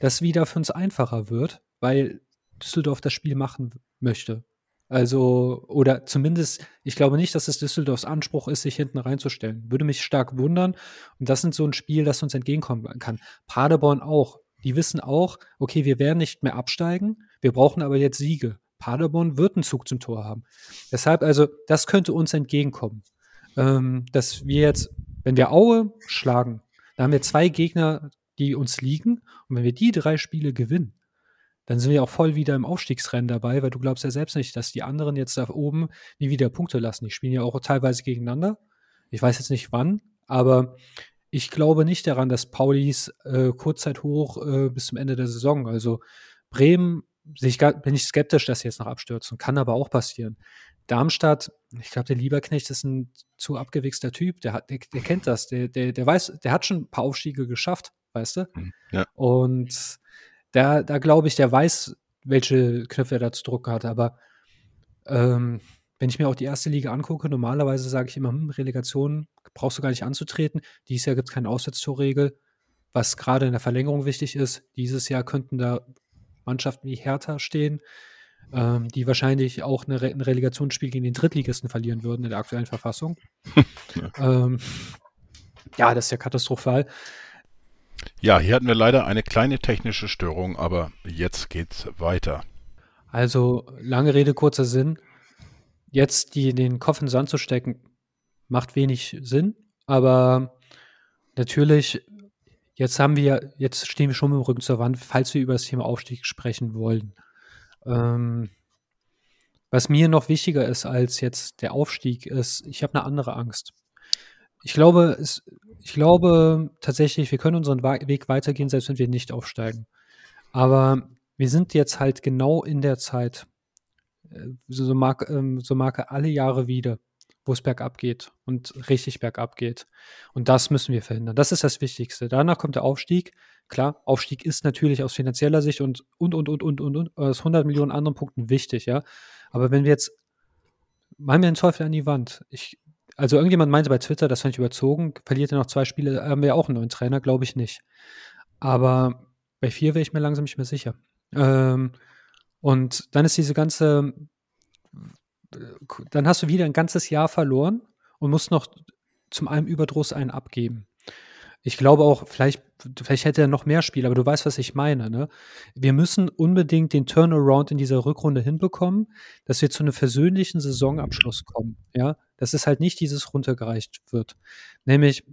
das wieder für uns einfacher wird, weil Düsseldorf das Spiel machen möchte. Also, oder zumindest, ich glaube nicht, dass es Düsseldorfs Anspruch ist, sich hinten reinzustellen. Würde mich stark wundern. Und das sind so ein Spiel, das uns entgegenkommen kann. Paderborn auch. Die wissen auch, okay, wir werden nicht mehr absteigen, wir brauchen aber jetzt Siege. Paderborn wird einen Zug zum Tor haben. Deshalb, also, das könnte uns entgegenkommen. Ähm, dass wir jetzt, wenn wir Aue schlagen, da haben wir zwei Gegner, die uns liegen. Und wenn wir die drei Spiele gewinnen, dann sind wir auch voll wieder im Aufstiegsrennen dabei, weil du glaubst ja selbst nicht, dass die anderen jetzt da oben nie wieder Punkte lassen. Die spielen ja auch teilweise gegeneinander. Ich weiß jetzt nicht wann, aber ich glaube nicht daran, dass Paulis äh, Kurzzeit hoch äh, bis zum Ende der Saison. Also Bremen ich bin ich skeptisch, dass sie jetzt noch abstürzen. Kann aber auch passieren. Darmstadt, ich glaube, der Lieberknecht ist ein zu abgewichster Typ. Der, hat, der, der kennt das. Der, der, der weiß, der hat schon ein paar Aufstiege geschafft, weißt du? Ja. Und da, da glaube ich, der weiß, welche Knöpfe er da zu drucken hat. Aber ähm, wenn ich mir auch die erste Liga angucke, normalerweise sage ich immer, hm, Relegation brauchst du gar nicht anzutreten. Dieses Jahr gibt es keine Auswärtstorregel, was gerade in der Verlängerung wichtig ist. Dieses Jahr könnten da Mannschaften wie Hertha stehen, ähm, die wahrscheinlich auch eine Re ein Relegationsspiel gegen den Drittligisten verlieren würden in der aktuellen Verfassung. ja. Ähm, ja, das ist ja katastrophal. Ja, hier hatten wir leider eine kleine technische Störung, aber jetzt geht's weiter. Also, lange Rede, kurzer Sinn. Jetzt die, den Kopf in den Sand zu stecken, macht wenig Sinn, aber natürlich, jetzt haben wir, jetzt stehen wir schon mit dem Rücken zur Wand, falls wir über das Thema Aufstieg sprechen wollen. Ähm, was mir noch wichtiger ist als jetzt der Aufstieg, ist, ich habe eine andere Angst. Ich glaube, es, ich glaube tatsächlich, wir können unseren Weg weitergehen, selbst wenn wir nicht aufsteigen. Aber wir sind jetzt halt genau in der Zeit, äh, so mag, ähm, so mag alle Jahre wieder, wo es bergab geht und richtig bergab geht. Und das müssen wir verhindern. Das ist das Wichtigste. Danach kommt der Aufstieg. Klar, Aufstieg ist natürlich aus finanzieller Sicht und, und, und, und, und, und, und aus 100 Millionen anderen Punkten wichtig, ja. Aber wenn wir jetzt, machen wir den Teufel an die Wand. Ich, also irgendjemand meinte bei Twitter, das fand ich überzogen, verliert er noch zwei Spiele, haben wir auch einen neuen Trainer, glaube ich nicht. Aber bei vier wäre ich mir langsam nicht mehr sicher. Ähm, und dann ist diese ganze, dann hast du wieder ein ganzes Jahr verloren und musst noch zum einem Überdruss einen abgeben. Ich glaube auch, vielleicht, vielleicht hätte er noch mehr Spiele, aber du weißt, was ich meine. Ne? Wir müssen unbedingt den Turnaround in dieser Rückrunde hinbekommen, dass wir zu einem versöhnlichen Saisonabschluss kommen. Ja, dass es halt nicht dieses runtergereicht wird. Nämlich,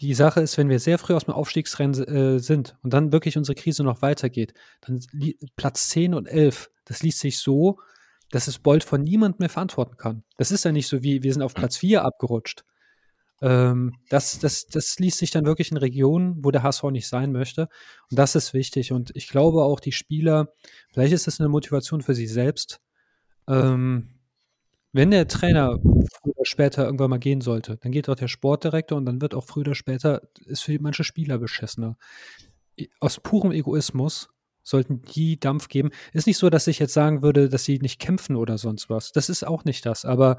die Sache ist, wenn wir sehr früh aus dem Aufstiegsrennen äh, sind und dann wirklich unsere Krise noch weitergeht, dann Platz 10 und 11, das liest sich so, dass es Bolt von niemandem mehr verantworten kann. Das ist ja nicht so wie, wir sind auf Platz 4 abgerutscht. Ähm, das, das, das liest sich dann wirklich in Regionen, wo der HSV nicht sein möchte. Und das ist wichtig. Und ich glaube auch, die Spieler, vielleicht ist das eine Motivation für sie selbst, ähm, wenn der Trainer früher oder später irgendwann mal gehen sollte, dann geht auch der Sportdirektor und dann wird auch früher oder später, ist für manche Spieler beschissener. Aus purem Egoismus sollten die Dampf geben. Ist nicht so, dass ich jetzt sagen würde, dass sie nicht kämpfen oder sonst was. Das ist auch nicht das. Aber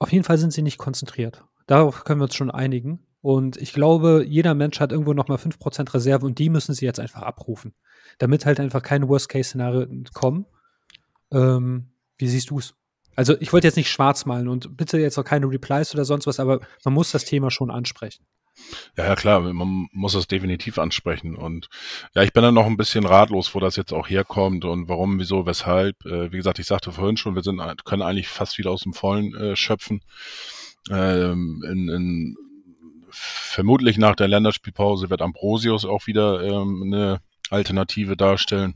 auf jeden Fall sind sie nicht konzentriert. Darauf können wir uns schon einigen. Und ich glaube, jeder Mensch hat irgendwo noch mal 5% Reserve und die müssen sie jetzt einfach abrufen. Damit halt einfach keine Worst-Case-Szenarien kommen. Ähm, wie siehst du es? Also ich wollte jetzt nicht schwarz malen und bitte jetzt auch keine Replies oder sonst was, aber man muss das Thema schon ansprechen. Ja, ja, klar, man muss das definitiv ansprechen. Und ja, ich bin dann noch ein bisschen ratlos, wo das jetzt auch herkommt und warum, wieso, weshalb. Äh, wie gesagt, ich sagte vorhin schon, wir sind, können eigentlich fast wieder aus dem Vollen äh, schöpfen. Ähm, in, in, vermutlich nach der Länderspielpause wird Ambrosius auch wieder ähm, eine Alternative darstellen.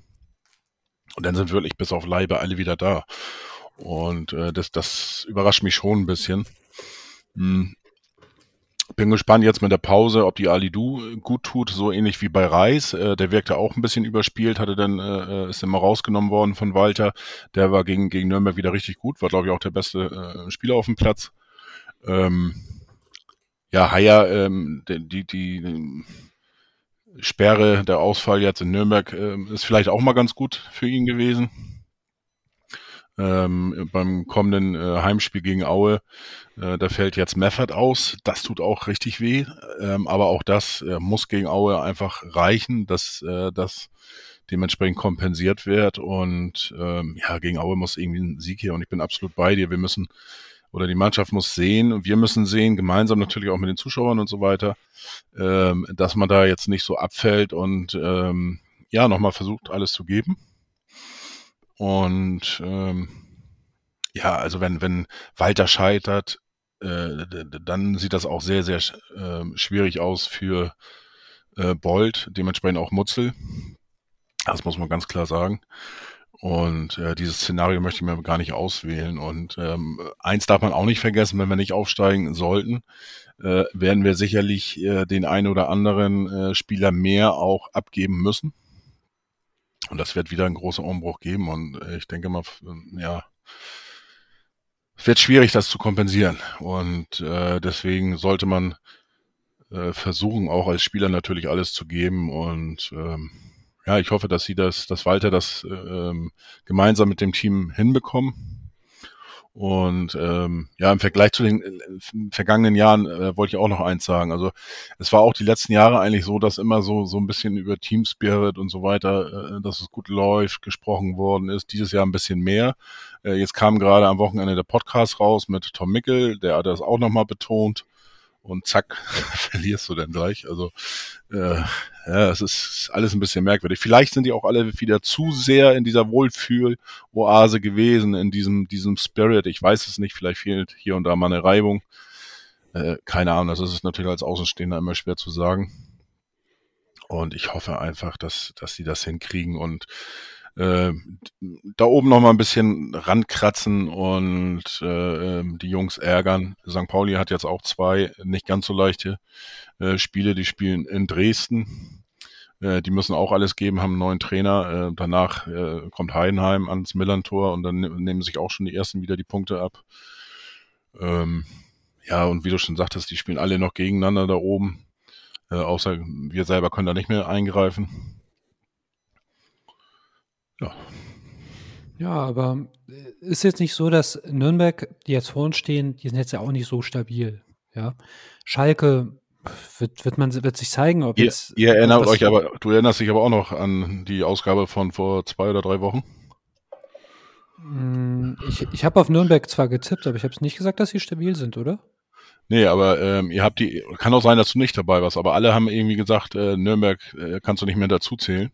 Und dann sind wirklich bis auf Leibe alle wieder da. Und äh, das, das überrascht mich schon ein bisschen. Hm. Bin gespannt jetzt mit der Pause, ob die Alidu gut tut, so ähnlich wie bei Reis. Äh, der wirkte auch ein bisschen überspielt, hatte dann, äh, äh ist immer rausgenommen worden von Walter. Der war gegen, gegen Nürnberg wieder richtig gut, war, glaube ich, auch der beste äh, Spieler auf dem Platz. Ähm, ja, Haier, ähm, die, die, die Sperre, der Ausfall jetzt in Nürnberg äh, ist vielleicht auch mal ganz gut für ihn gewesen. Ähm, beim kommenden äh, Heimspiel gegen Aue, äh, da fällt jetzt Meffert aus. Das tut auch richtig weh. Ähm, aber auch das äh, muss gegen Aue einfach reichen, dass äh, das dementsprechend kompensiert wird. Und ähm, ja, gegen Aue muss irgendwie ein Sieg hier. Und ich bin absolut bei dir. Wir müssen oder die Mannschaft muss sehen und wir müssen sehen, gemeinsam natürlich auch mit den Zuschauern und so weiter, ähm, dass man da jetzt nicht so abfällt und ähm, ja, nochmal versucht, alles zu geben. Und ähm, ja, also wenn, wenn Walter scheitert, äh, dann sieht das auch sehr, sehr äh, schwierig aus für äh, Bolt, dementsprechend auch Mutzel. Das muss man ganz klar sagen. Und äh, dieses Szenario möchte ich mir gar nicht auswählen. Und ähm, eins darf man auch nicht vergessen, wenn wir nicht aufsteigen sollten, äh, werden wir sicherlich äh, den einen oder anderen äh, Spieler mehr auch abgeben müssen. Und das wird wieder ein großer Umbruch geben. Und äh, ich denke mal, ja, es wird schwierig, das zu kompensieren. Und äh, deswegen sollte man äh, versuchen, auch als Spieler natürlich alles zu geben und ähm, ja, ich hoffe, dass sie das, dass Walter das ähm, gemeinsam mit dem Team hinbekommen. Und ähm, ja, im Vergleich zu den äh, vergangenen Jahren äh, wollte ich auch noch eins sagen. Also es war auch die letzten Jahre eigentlich so, dass immer so so ein bisschen über Team Spirit und so weiter, äh, dass es gut läuft, gesprochen worden ist. Dieses Jahr ein bisschen mehr. Äh, jetzt kam gerade am Wochenende der Podcast raus mit Tom Mickel, der hat das auch nochmal betont und zack, verlierst du dann gleich. Also äh, ja, es ist alles ein bisschen merkwürdig. Vielleicht sind die auch alle wieder zu sehr in dieser Wohlfühl-Oase gewesen, in diesem, diesem Spirit. Ich weiß es nicht, vielleicht fehlt hier und da mal eine Reibung. Äh, keine Ahnung, das ist natürlich als Außenstehender immer schwer zu sagen. Und ich hoffe einfach, dass, dass sie das hinkriegen und äh, da oben noch mal ein bisschen rankratzen und äh, ähm, die Jungs ärgern. St. Pauli hat jetzt auch zwei nicht ganz so leichte äh, Spiele. Die spielen in Dresden. Äh, die müssen auch alles geben, haben einen neuen Trainer. Äh, danach kommt Heidenheim ans Millantor und dann ne-, nehmen sich auch schon die ersten wieder die Punkte ab. Ähm, ja, und wie du schon sagtest, die spielen alle noch gegeneinander da oben. Außer wir selber können da nicht mehr eingreifen. Ja. Ja, aber äh, ist jetzt nicht so, dass Nürnberg, die jetzt vor uns stehen, die sind jetzt ja auch nicht so stabil. Ja. Schalke wird, wird man wird sich zeigen, ob ihr, jetzt. Ihr erinnert euch aber, du erinnerst dich aber auch noch an die Ausgabe von vor zwei oder drei Wochen? Hm, ich, ich habe auf Nürnberg zwar getippt, aber ich habe es nicht gesagt, dass sie stabil sind, oder? Nee, aber ähm, ihr habt die, kann auch sein, dass du nicht dabei warst, aber alle haben irgendwie gesagt, äh, Nürnberg äh, kannst du nicht mehr dazu zählen.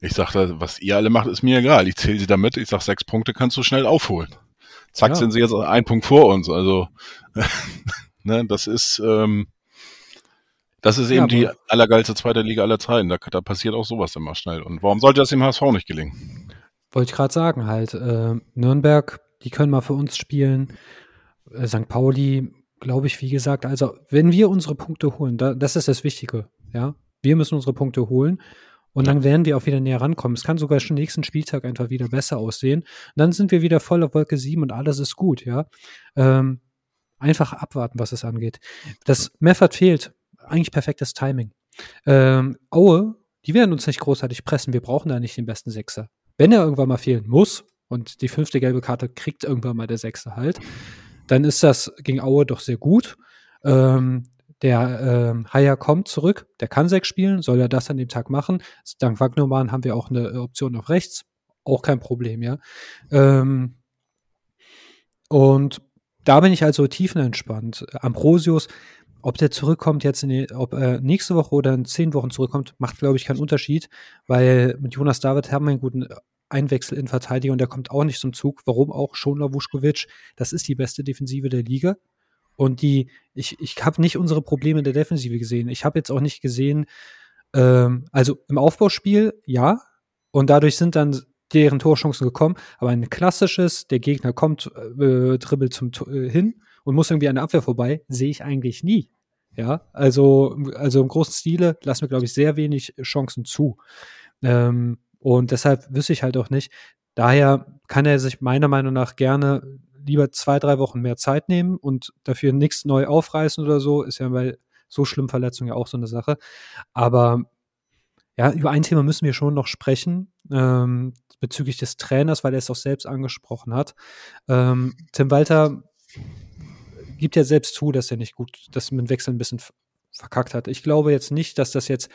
Ich sage, was ihr alle macht, ist mir egal. Ich zähle sie damit. Ich sage, sechs Punkte kannst du schnell aufholen. Zack, ja. sind sie jetzt ein Punkt vor uns. Also, ne, das ist, ähm, das ist eben ja, die allergeilste zweite Liga aller Zeiten. Da, da, passiert auch sowas immer schnell. Und warum sollte das dem HSV nicht gelingen? Wollte ich gerade sagen, halt, äh, Nürnberg, die können mal für uns spielen. Äh, St. Pauli, glaube ich, wie gesagt, also wenn wir unsere Punkte holen, da, das ist das Wichtige, ja. Wir müssen unsere Punkte holen. Und dann werden wir auch wieder näher rankommen. Es kann sogar schon nächsten Spieltag einfach wieder besser aussehen. Und dann sind wir wieder voll auf Wolke 7 und alles ist gut, ja. Ähm, einfach abwarten, was es angeht. Das Meffert fehlt. Eigentlich perfektes Timing. Ähm, Aue, die werden uns nicht großartig pressen. Wir brauchen da nicht den besten Sechser. Wenn er irgendwann mal fehlen muss und die fünfte gelbe Karte kriegt irgendwann mal der Sechser halt, dann ist das gegen Aue doch sehr gut. Ähm, der ähm, Haier kommt zurück, der kann sechs spielen, soll er das an dem Tag machen. Dank Wagnermann haben wir auch eine äh, Option auf rechts, auch kein Problem, ja. Ähm, und da bin ich also tiefenentspannt. Ambrosius, ob der zurückkommt jetzt die, ob er nächste Woche oder in zehn Wochen zurückkommt, macht, glaube ich, keinen Unterschied, weil mit Jonas David haben wir einen guten Einwechsel in Verteidigung der kommt auch nicht zum Zug. Warum auch? Schonler Wuschkowitsch, das ist die beste Defensive der Liga. Und die, ich, ich habe nicht unsere Probleme in der Defensive gesehen. Ich habe jetzt auch nicht gesehen, ähm, also im Aufbauspiel, ja. Und dadurch sind dann deren Torchancen gekommen. Aber ein klassisches, der Gegner kommt, äh, dribbelt zum äh, hin und muss irgendwie an der Abwehr vorbei, sehe ich eigentlich nie. Ja, also, also im großen Stile lassen wir, glaube ich, sehr wenig Chancen zu. Ähm, und deshalb wüsste ich halt auch nicht. Daher kann er sich meiner Meinung nach gerne lieber zwei, drei Wochen mehr Zeit nehmen und dafür nichts neu aufreißen oder so, ist ja bei so schlimmen Verletzungen ja auch so eine Sache. Aber ja, über ein Thema müssen wir schon noch sprechen, ähm, bezüglich des Trainers, weil er es auch selbst angesprochen hat. Ähm, Tim Walter gibt ja selbst zu, dass er nicht gut, dass mit Wechsel ein bisschen verkackt hat. Ich glaube jetzt nicht, dass das jetzt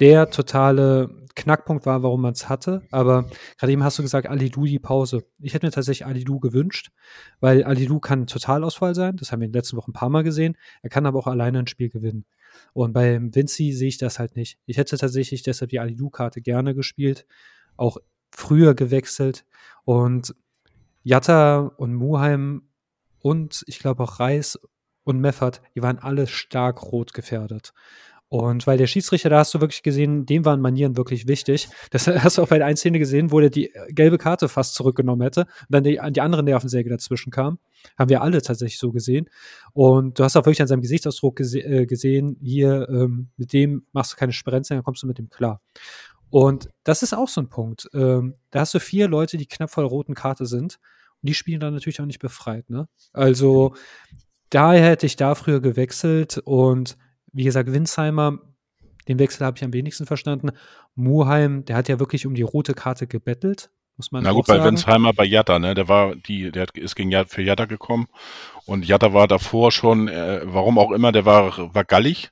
der totale Knackpunkt war, warum man es hatte. Aber gerade eben hast du gesagt, Alidu die Pause. Ich hätte mir tatsächlich Alidu gewünscht, weil Alidu kann Totalausfall sein. Das haben wir in den letzten Wochen ein paar Mal gesehen. Er kann aber auch alleine ein Spiel gewinnen. Und beim Vinci sehe ich das halt nicht. Ich hätte tatsächlich deshalb die Alidu-Karte gerne gespielt, auch früher gewechselt. Und Jatta und Muheim und ich glaube auch Reis und Meffert, die waren alle stark rot gefährdet. Und weil der Schiedsrichter, da hast du wirklich gesehen, dem waren Manieren wirklich wichtig. Das hast du auch bei der einen Szene gesehen, wo der die äh, gelbe Karte fast zurückgenommen hätte und dann die, die andere Nervensäge dazwischen kam. Haben wir alle tatsächlich so gesehen. Und du hast auch wirklich an seinem Gesichtsausdruck gese äh, gesehen, hier, ähm, mit dem machst du keine Sprenzen, dann kommst du mit dem klar. Und das ist auch so ein Punkt. Ähm, da hast du vier Leute, die knapp vor der roten Karte sind. Und die spielen dann natürlich auch nicht befreit. Ne? Also daher hätte ich da früher gewechselt und wie gesagt, Winsheimer, den Wechsel habe ich am wenigsten verstanden. Muheim, der hat ja wirklich um die rote Karte gebettelt. muss man Na gut, bei Winsheimer bei Jatta, ne? Der war die, der ist gegen Jatta, für Jatta gekommen und Jatta war davor schon, äh, warum auch immer, der war, war gallig,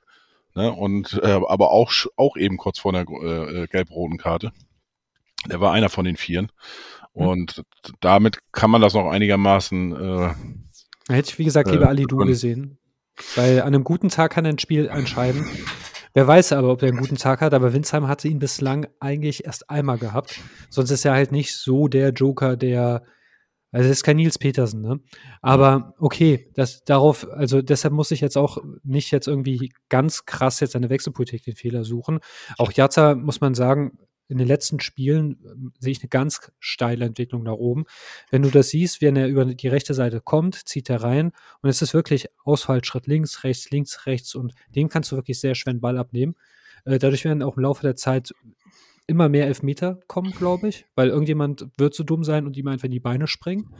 ne? Und äh, aber auch auch eben kurz vor der äh, gelb-roten Karte. Der war einer von den Vieren. Hm. Und hm. damit kann man das noch einigermaßen. Äh, Hätte ich, wie gesagt, lieber äh, Ali Du gesehen. Weil an einem guten Tag kann er ein Spiel entscheiden. Wer weiß aber, ob er einen guten Tag hat, aber Winsheim hatte ihn bislang eigentlich erst einmal gehabt. Sonst ist er halt nicht so der Joker, der. Also es ist kein Nils Petersen, ne? Aber okay, das darauf, also deshalb muss ich jetzt auch nicht jetzt irgendwie ganz krass jetzt eine Wechselpolitik den Fehler suchen. Auch Jatta, muss man sagen, in den letzten Spielen ähm, sehe ich eine ganz steile Entwicklung nach oben. Wenn du das siehst, wenn er über die rechte Seite kommt, zieht er rein und es ist wirklich Ausfallschritt links, rechts, links, rechts und dem kannst du wirklich sehr schwer den Ball abnehmen. Äh, dadurch werden auch im Laufe der Zeit immer mehr Elfmeter kommen, glaube ich, weil irgendjemand wird so dumm sein und ihm einfach in die Beine springen.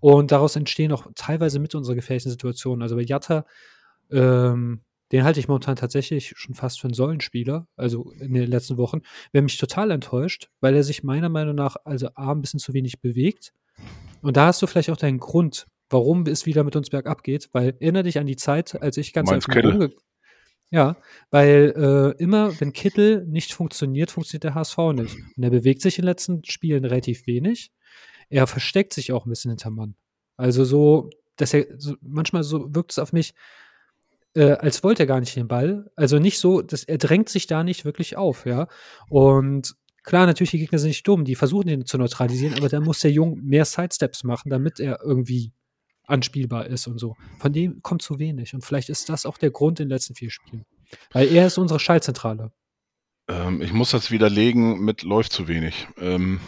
Und daraus entstehen auch teilweise mit unserer gefährlichen Situationen. Also bei Jatta ähm, den halte ich momentan tatsächlich schon fast für einen Säulenspieler, also in den letzten Wochen. Wer mich total enttäuscht, weil er sich meiner Meinung nach also A, ein bisschen zu wenig bewegt. Und da hast du vielleicht auch deinen Grund, warum es wieder mit uns bergab geht, weil erinnere dich an die Zeit, als ich ganz einfach rumge ja, weil äh, immer, wenn Kittel nicht funktioniert, funktioniert der HSV nicht. Und er bewegt sich in den letzten Spielen relativ wenig. Er versteckt sich auch ein bisschen hinter Mann. Also so, dass er so, manchmal so wirkt es auf mich, äh, als wollte er gar nicht den Ball. Also nicht so, dass er drängt sich da nicht wirklich auf, ja. Und klar, natürlich, die Gegner sind nicht dumm, die versuchen ihn zu neutralisieren, aber da muss der Jung mehr Sidesteps machen, damit er irgendwie anspielbar ist und so. Von dem kommt zu wenig. Und vielleicht ist das auch der Grund in den letzten vier Spielen. Weil er ist unsere Schallzentrale. Ähm, ich muss das widerlegen mit läuft zu wenig. Ähm,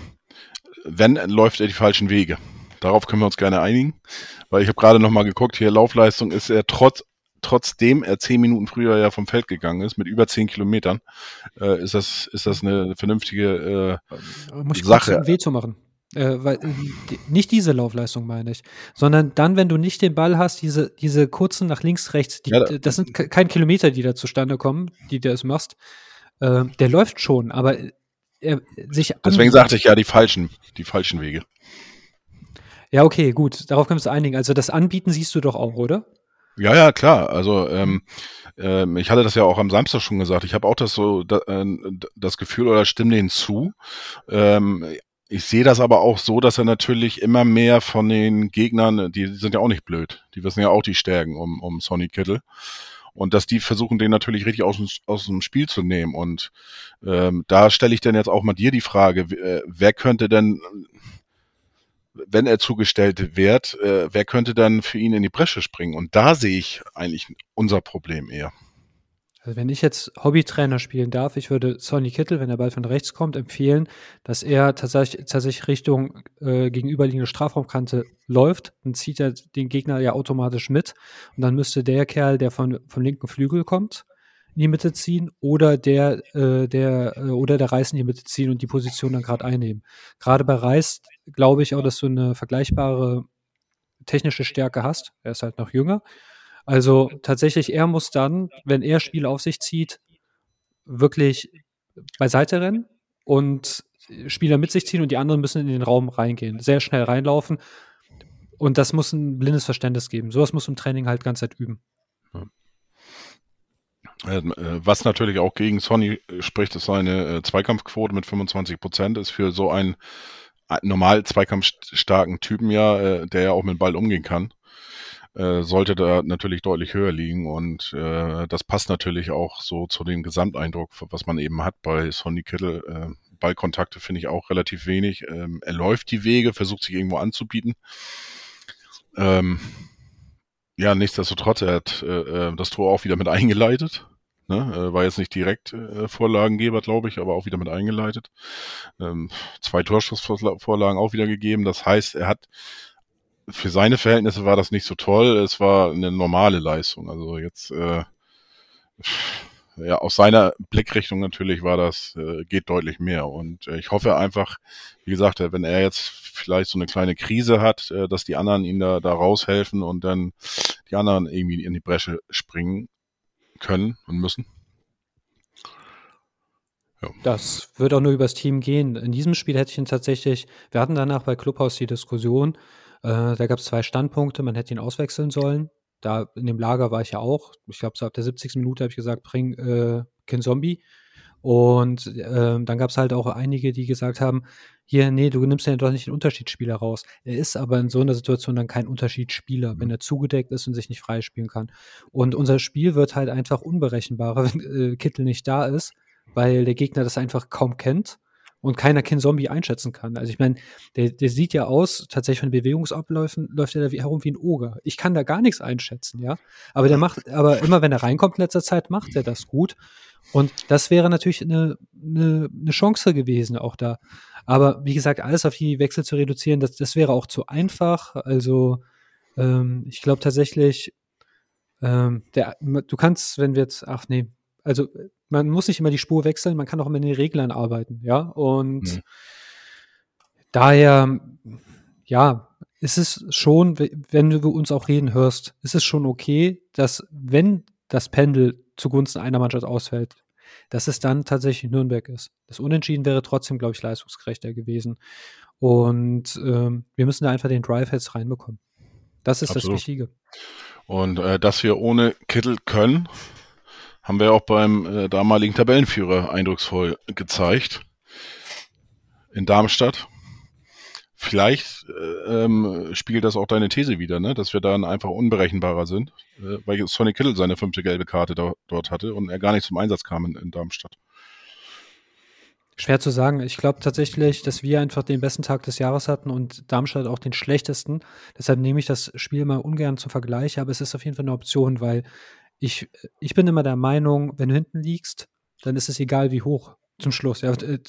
wenn, läuft er die falschen Wege. Darauf können wir uns gerne einigen, weil ich habe gerade noch mal geguckt, hier Laufleistung ist er trotz trotzdem er zehn Minuten früher ja vom Feld gegangen ist, mit über zehn Kilometern, äh, ist, das, ist das eine vernünftige äh, Muss ich Sache. Kurz weh zu machen. Äh, weil, nicht diese Laufleistung meine ich, sondern dann, wenn du nicht den Ball hast, diese, diese kurzen nach links, rechts, die, ja, das sind kein Kilometer, die da zustande kommen, die du es machst. Äh, der läuft schon, aber er sich. Deswegen sagte ich ja die falschen, die falschen Wege. Ja, okay, gut, darauf können wir uns einigen. Also das Anbieten siehst du doch auch, oder? Ja, ja, klar. Also ähm, ähm, ich hatte das ja auch am Samstag schon gesagt. Ich habe auch das so da, äh, das Gefühl oder stimme denen zu. Ähm, ich sehe das aber auch so, dass er natürlich immer mehr von den Gegnern, die sind ja auch nicht blöd, die wissen ja auch die Stärken um, um Sonny Kittel. Und dass die versuchen, den natürlich richtig aus, aus dem Spiel zu nehmen. Und ähm, da stelle ich dann jetzt auch mal dir die Frage, äh, wer könnte denn wenn er zugestellt wird, äh, wer könnte dann für ihn in die Bresche springen? Und da sehe ich eigentlich unser Problem eher. Also wenn ich jetzt Hobbytrainer spielen darf, ich würde Sonny Kittel, wenn der Ball von rechts kommt, empfehlen, dass er tatsächlich, tatsächlich Richtung äh, gegenüberliegende Strafraumkante läuft. Dann zieht er den Gegner ja automatisch mit. Und dann müsste der Kerl, der von, vom linken Flügel kommt, in die Mitte ziehen oder der, äh, der, äh, oder der Reis in die Mitte ziehen und die Position dann gerade einnehmen. Gerade bei Reis glaube ich auch, dass du eine vergleichbare technische Stärke hast. Er ist halt noch jünger. Also tatsächlich, er muss dann, wenn er Spiele auf sich zieht, wirklich beiseite rennen und Spieler mit sich ziehen und die anderen müssen in den Raum reingehen, sehr schnell reinlaufen. Und das muss ein blindes Verständnis geben. Sowas muss im Training halt ganz Zeit üben. Äh, was natürlich auch gegen Sony äh, spricht, ist seine äh, Zweikampfquote mit 25 Prozent, ist für so einen normal zweikampfstarken Typen ja, der ja auch mit dem Ball umgehen kann, sollte da natürlich deutlich höher liegen und das passt natürlich auch so zu dem Gesamteindruck, was man eben hat bei Sonny Kittel. Ballkontakte finde ich auch relativ wenig. Ähm, er läuft die Wege, versucht sich irgendwo anzubieten. Ähm, ja, nichtsdestotrotz, er hat äh, das Tor auch wieder mit eingeleitet. Ne? Äh, war jetzt nicht direkt äh, Vorlagengeber, glaube ich, aber auch wieder mit eingeleitet. Ähm, zwei Torschussvorlagen auch wieder gegeben. Das heißt, er hat für seine Verhältnisse war das nicht so toll. Es war eine normale Leistung. Also jetzt äh, ja, aus seiner Blickrichtung natürlich war das, äh, geht deutlich mehr. Und äh, ich hoffe einfach, wie gesagt, wenn er jetzt vielleicht so eine kleine Krise hat, äh, dass die anderen ihm da, da raushelfen und dann die anderen irgendwie in die Bresche springen können und müssen. Ja. Das wird auch nur übers Team gehen. In diesem Spiel hätte ich ihn tatsächlich, wir hatten danach bei Clubhouse die Diskussion, äh, da gab es zwei Standpunkte, man hätte ihn auswechseln sollen. Da in dem Lager war ich ja auch. Ich glaube, so ab der 70. Minute habe ich gesagt, bring äh, Kin Zombie. Und äh, dann gab es halt auch einige, die gesagt haben, hier, nee, du nimmst ja doch nicht den Unterschiedsspieler raus. Er ist aber in so einer Situation dann kein Unterschiedsspieler, wenn mhm. er zugedeckt ist und sich nicht freispielen kann. Und unser Spiel wird halt einfach unberechenbarer, wenn äh, Kittel nicht da ist, weil der Gegner das einfach kaum kennt und keiner Kin Zombie einschätzen kann. Also ich meine, der, der sieht ja aus, tatsächlich von Bewegungsabläufen läuft er da wie, herum wie ein Oger. Ich kann da gar nichts einschätzen, ja. Aber der macht, aber immer wenn er reinkommt in letzter Zeit, macht er das gut. Und das wäre natürlich eine, eine, eine Chance gewesen, auch da. Aber wie gesagt, alles auf die Wechsel zu reduzieren, das, das wäre auch zu einfach. Also ähm, ich glaube tatsächlich, ähm, der, du kannst, wenn wir jetzt, ach nee, also man muss nicht immer die Spur wechseln, man kann auch immer in den Reglern arbeiten, ja. Und mhm. daher, ja, ist es schon, wenn du uns auch reden hörst, ist es schon okay, dass wenn das Pendel zugunsten einer Mannschaft ausfällt, dass es dann tatsächlich Nürnberg ist. Das Unentschieden wäre trotzdem, glaube ich, leistungsgerechter gewesen. Und ähm, wir müssen da einfach den Drive jetzt reinbekommen. Das ist Absolut. das Wichtige. Und äh, dass wir ohne Kittel können, haben wir auch beim äh, damaligen Tabellenführer eindrucksvoll gezeigt. In Darmstadt. Vielleicht äh, ähm, spiegelt das auch deine These wieder, ne? dass wir dann einfach unberechenbarer sind, äh, weil Sonny Kittle seine fünfte gelbe Karte do dort hatte und er gar nicht zum Einsatz kam in, in Darmstadt. Schwer zu sagen. Ich glaube tatsächlich, dass wir einfach den besten Tag des Jahres hatten und Darmstadt auch den schlechtesten. Deshalb nehme ich das Spiel mal ungern zum Vergleich, aber es ist auf jeden Fall eine Option, weil ich, ich bin immer der Meinung, wenn du hinten liegst, dann ist es egal, wie hoch zum Schluss. Ja. Äh,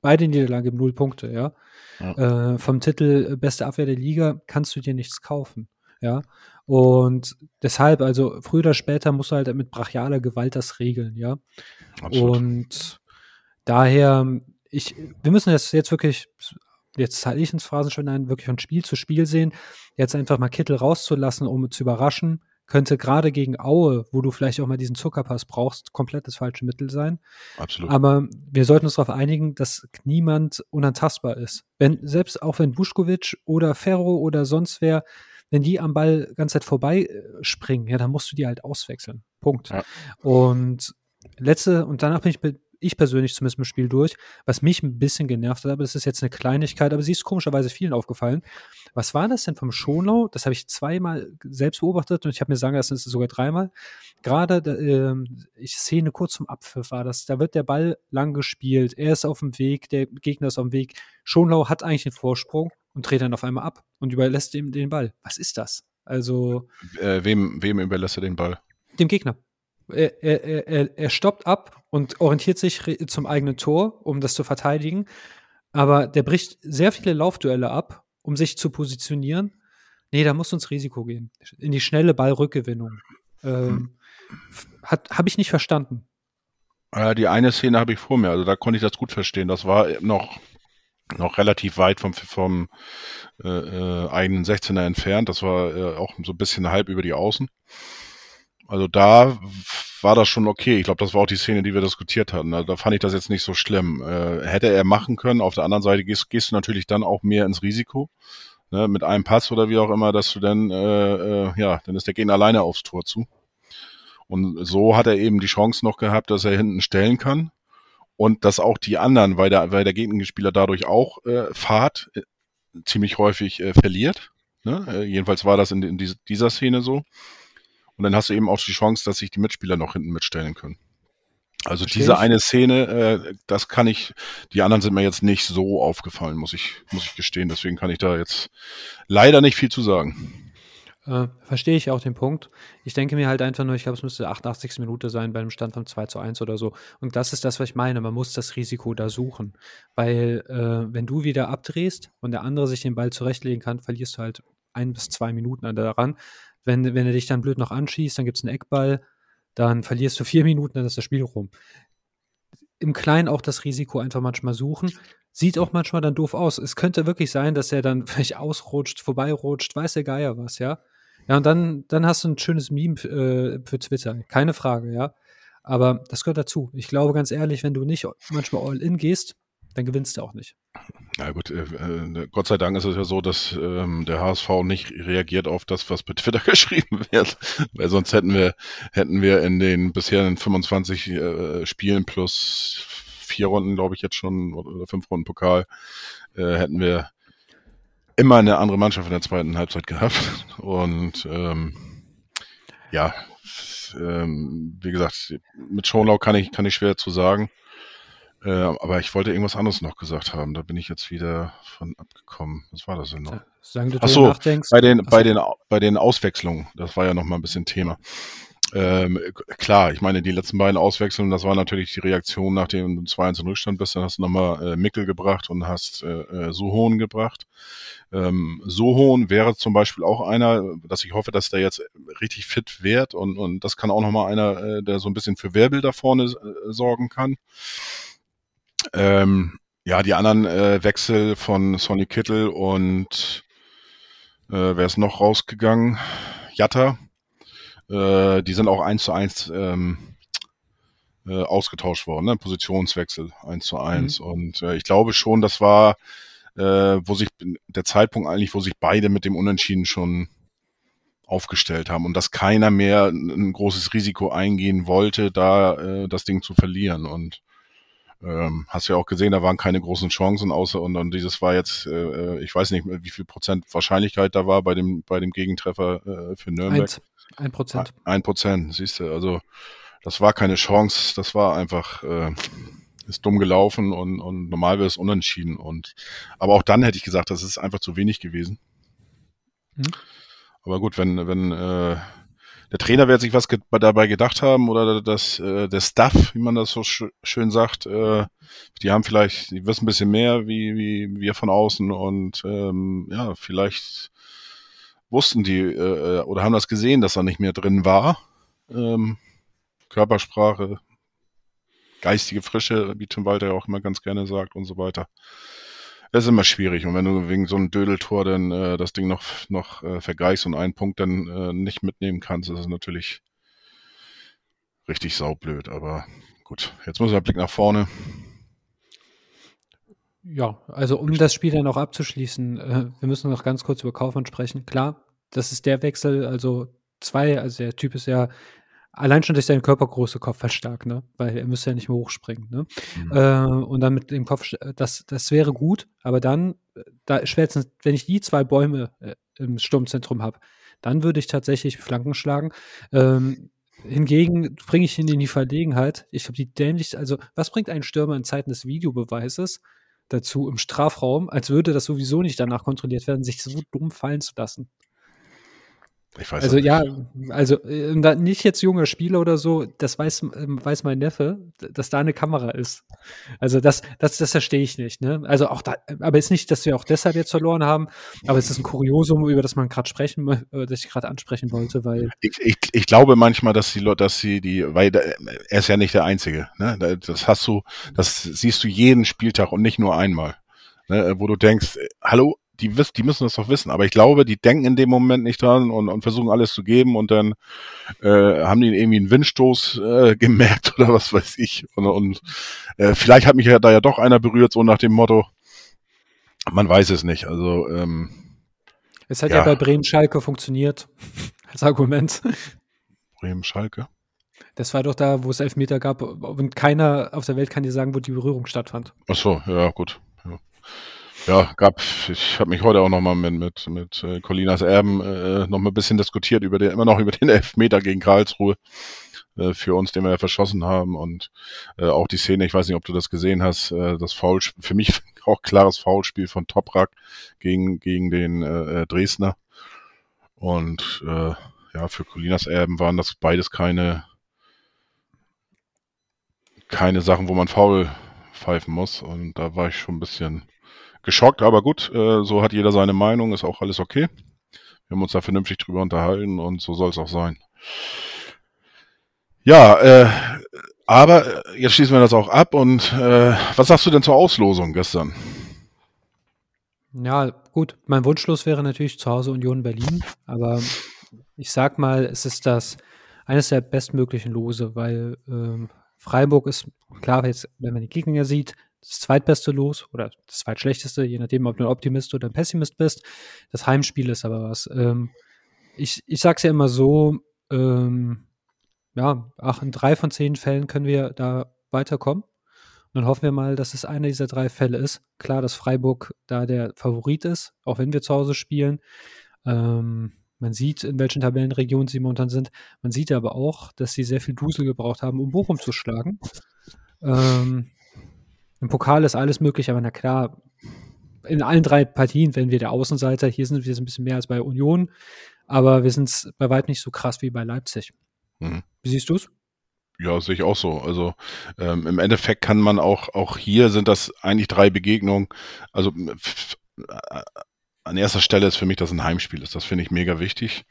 beide Niederlagen geben null Punkte, ja. ja. Äh, vom Titel äh, beste Abwehr der Liga kannst du dir nichts kaufen. Ja. Und deshalb, also früher oder später musst du halt mit brachialer Gewalt das regeln, ja. Absolut. Und daher, ich, wir müssen das jetzt wirklich, jetzt zahle ich ins Phrasenschwein wirklich von Spiel zu Spiel sehen, jetzt einfach mal Kittel rauszulassen, um zu überraschen, könnte gerade gegen Aue, wo du vielleicht auch mal diesen Zuckerpass brauchst, komplett das falsche Mittel sein. Absolut. Aber wir sollten uns darauf einigen, dass niemand unantastbar ist. Wenn, selbst auch wenn Buschkowitsch oder Ferro oder sonst wer, wenn die am Ball ganz Zeit vorbei äh, springen, ja, dann musst du die halt auswechseln. Punkt. Ja. Und letzte, und danach bin ich ich persönlich zumindest im Spiel durch, was mich ein bisschen genervt hat, aber das ist jetzt eine Kleinigkeit, aber sie ist komischerweise vielen aufgefallen. Was war das denn vom Schonau? Das habe ich zweimal selbst beobachtet und ich habe mir sagen lassen, es ist sogar dreimal. Gerade, äh, ich Szene kurz zum Abpfiff war das, da wird der Ball lang gespielt, er ist auf dem Weg, der Gegner ist auf dem Weg. Schonlau hat eigentlich den Vorsprung und dreht dann auf einmal ab und überlässt ihm den Ball. Was ist das? Also. Äh, wem, wem überlässt er den Ball? Dem Gegner er, er, er, er stoppt ab und orientiert sich zum eigenen Tor, um das zu verteidigen. Aber der bricht sehr viele Laufduelle ab, um sich zu positionieren. Nee, da muss uns Risiko gehen. In die schnelle Ballrückgewinnung. Ähm, Habe ich nicht verstanden. Die eine Szene habe ich vor mir, also da konnte ich das gut verstehen. Das war noch, noch relativ weit vom, vom äh, äh, eigenen 16er entfernt. Das war äh, auch so ein bisschen halb über die Außen. Also da war das schon okay. Ich glaube, das war auch die Szene, die wir diskutiert hatten. Also da fand ich das jetzt nicht so schlimm. Äh, hätte er machen können. Auf der anderen Seite gehst, gehst du natürlich dann auch mehr ins Risiko. Ne, mit einem Pass oder wie auch immer, dass du dann, äh, äh, ja, dann ist der Gegner alleine aufs Tor zu. Und so hat er eben die Chance noch gehabt, dass er hinten stellen kann. Und dass auch die anderen, weil der, weil der Gegenspieler dadurch auch äh, Fahrt äh, ziemlich häufig äh, verliert. Ne? Jedenfalls war das in, in dieser Szene so. Und dann hast du eben auch die Chance, dass sich die Mitspieler noch hinten mitstellen können. Also Verstehe diese ich. eine Szene, äh, das kann ich, die anderen sind mir jetzt nicht so aufgefallen, muss ich, muss ich gestehen. Deswegen kann ich da jetzt leider nicht viel zu sagen. Äh, verstehe ich auch den Punkt. Ich denke mir halt einfach nur, ich glaube, es müsste 88. Minute sein bei einem Stand von 2 zu 1 oder so. Und das ist das, was ich meine. Man muss das Risiko da suchen. Weil, äh, wenn du wieder abdrehst und der andere sich den Ball zurechtlegen kann, verlierst du halt ein bis zwei Minuten daran. Wenn, wenn er dich dann blöd noch anschießt, dann gibt es einen Eckball, dann verlierst du vier Minuten, dann ist das Spiel rum. Im Kleinen auch das Risiko einfach manchmal suchen. Sieht auch manchmal dann doof aus. Es könnte wirklich sein, dass er dann vielleicht ausrutscht, vorbeirutscht, weiß der Geier was, ja. Ja, und dann, dann hast du ein schönes Meme äh, für Twitter, keine Frage, ja. Aber das gehört dazu. Ich glaube ganz ehrlich, wenn du nicht manchmal all in gehst, dann gewinnst du auch nicht. Na gut, äh, äh, Gott sei Dank ist es ja so, dass ähm, der HSV nicht reagiert auf das, was bei Twitter geschrieben wird, weil sonst hätten wir hätten wir in den bisherigen 25 äh, Spielen plus vier Runden, glaube ich jetzt schon oder fünf Runden Pokal, äh, hätten wir immer eine andere Mannschaft in der zweiten Halbzeit gehabt und ähm, ja, ähm, wie gesagt, mit Schonlau kann ich kann ich schwer zu sagen. Äh, aber ich wollte irgendwas anderes noch gesagt haben. Da bin ich jetzt wieder von abgekommen. Was war das denn noch? Sagen du, Ach so, nachdenkst. Bei den, bei, den, bei den Auswechslungen, das war ja noch mal ein bisschen Thema. Ähm, klar, ich meine, die letzten beiden Auswechslungen, das war natürlich die Reaktion, nachdem du 2-1 in Rückstand bist, dann hast du nochmal äh, Mickel gebracht und hast äh, äh, Suhohn gebracht. Ähm, Suhohn wäre zum Beispiel auch einer, dass ich hoffe, dass der jetzt richtig fit wird und, und das kann auch nochmal einer, äh, der so ein bisschen für Wirbel da vorne äh, sorgen kann. Ähm, ja, die anderen äh, Wechsel von Sonny Kittel und äh, wer ist noch rausgegangen? Jatta. Äh, die sind auch eins zu eins ähm, äh, ausgetauscht worden, ne? Positionswechsel eins zu eins. Mhm. Und äh, ich glaube schon, das war, äh, wo sich der Zeitpunkt eigentlich, wo sich beide mit dem Unentschieden schon aufgestellt haben und dass keiner mehr ein großes Risiko eingehen wollte, da äh, das Ding zu verlieren. Und ähm, hast ja auch gesehen, da waren keine großen Chancen außer und, und dieses war jetzt, äh, ich weiß nicht, wie viel Prozent Wahrscheinlichkeit da war bei dem bei dem Gegentreffer äh, für Nürnberg. Eins, ein Prozent. Ein Prozent, siehst du. Also das war keine Chance, das war einfach äh, ist dumm gelaufen und, und normal wäre es unentschieden und aber auch dann hätte ich gesagt, das ist einfach zu wenig gewesen. Hm. Aber gut, wenn wenn äh, der Trainer wird sich was ge dabei gedacht haben oder das, äh, der Staff, wie man das so sch schön sagt, äh, die haben vielleicht, die wissen ein bisschen mehr wie, wie wir von außen und ähm, ja, vielleicht wussten die äh, oder haben das gesehen, dass er nicht mehr drin war. Ähm, Körpersprache, geistige Frische, wie Tim Walter ja auch immer ganz gerne sagt und so weiter. Das ist immer schwierig. Und wenn du wegen so einem Dödeltor dann äh, das Ding noch, noch äh, vergleichst und einen Punkt dann äh, nicht mitnehmen kannst, ist es natürlich richtig saublöd. Aber gut, jetzt muss der Blick nach vorne. Ja, also um das Spiel dann auch abzuschließen, äh, wir müssen noch ganz kurz über Kaufmann sprechen. Klar, das ist der Wechsel, also zwei, also der Typ ist ja allein schon durch seinen Körpergröße Kopf verstärkt, ne? Weil er müsste ja nicht mehr hochspringen, ne? Mhm. Äh, und dann mit dem Kopf, das, das wäre gut, aber dann, da schwärzen, wenn ich die zwei Bäume äh, im Sturmzentrum habe, dann würde ich tatsächlich Flanken schlagen. Ähm, hingegen bringe ich ihn in die Verlegenheit. Ich habe die dämlich, also was bringt ein Stürmer in Zeiten des Videobeweises dazu im Strafraum, als würde das sowieso nicht danach kontrolliert werden, sich so dumm fallen zu lassen? Ich weiß also ja, also äh, nicht jetzt junger Spieler oder so, das weiß, ähm, weiß mein Neffe, dass da eine Kamera ist. Also das, das, das verstehe ich nicht. Ne? Also auch da, aber ist nicht, dass wir auch deshalb jetzt verloren haben, aber es ist ein Kuriosum, über das man gerade sprechen, äh, das ich gerade ansprechen wollte, weil ich, ich, ich glaube manchmal, dass die Leute, dass sie die, weil er ist ja nicht der Einzige. Ne? Das hast du, das siehst du jeden Spieltag und nicht nur einmal. Ne? Wo du denkst, hallo, die, wiss, die müssen das doch wissen. Aber ich glaube, die denken in dem Moment nicht dran und, und versuchen alles zu geben und dann äh, haben die irgendwie einen Windstoß äh, gemerkt oder was weiß ich. Und, und äh, vielleicht hat mich ja da ja doch einer berührt, so nach dem Motto. Man weiß es nicht. Also ähm, es hat ja, ja bei Bremen-Schalke funktioniert als Argument. Bremen-Schalke? Das war doch da, wo es Elfmeter gab und keiner auf der Welt kann dir sagen, wo die Berührung stattfand. Ach so, ja, gut. Ja. Ja, gab, ich habe mich heute auch nochmal mit, mit, mit äh, Colinas Erben äh, nochmal ein bisschen diskutiert über den, immer noch über den Elfmeter gegen Karlsruhe äh, für uns, den wir ja verschossen haben. Und äh, auch die Szene, ich weiß nicht, ob du das gesehen hast, äh, das Foul, für mich auch klares Foulspiel von Toprak gegen, gegen den äh, äh, Dresdner. Und äh, ja, für Colinas Erben waren das beides keine keine Sachen, wo man faul pfeifen muss. Und da war ich schon ein bisschen geschockt, aber gut, äh, so hat jeder seine Meinung, ist auch alles okay. Wir haben uns da vernünftig drüber unterhalten und so soll es auch sein. Ja, äh, aber äh, jetzt schließen wir das auch ab und äh, was sagst du denn zur Auslosung gestern? Ja, gut, mein Wunschlos wäre natürlich zu Hause Union Berlin, aber ich sag mal, es ist das eines der bestmöglichen Lose, weil ähm, Freiburg ist, klar, jetzt, wenn man die Gegner sieht, das zweitbeste Los oder das zweitschlechteste, je nachdem, ob du ein Optimist oder ein Pessimist bist. Das Heimspiel ist aber was. Ähm, ich, ich sag's ja immer so, ähm, ja, ach, in drei von zehn Fällen können wir da weiterkommen. Und dann hoffen wir mal, dass es einer dieser drei Fälle ist. Klar, dass Freiburg da der Favorit ist, auch wenn wir zu Hause spielen. Ähm, man sieht, in welchen Tabellenregionen sie momentan sind. Man sieht aber auch, dass sie sehr viel Dusel gebraucht haben, um Bochum zu schlagen. Ähm, Im Pokal ist alles möglich, aber na klar, in allen drei Partien werden wir der Außenseiter. Hier sind wir ein bisschen mehr als bei Union, aber wir sind bei weitem nicht so krass wie bei Leipzig. Mhm. Wie siehst du es? Ja, sehe ich auch so. Also ähm, im Endeffekt kann man auch, auch hier sind das eigentlich drei Begegnungen. Also an erster Stelle ist für mich, dass ein Heimspiel ist. Das finde ich mega wichtig.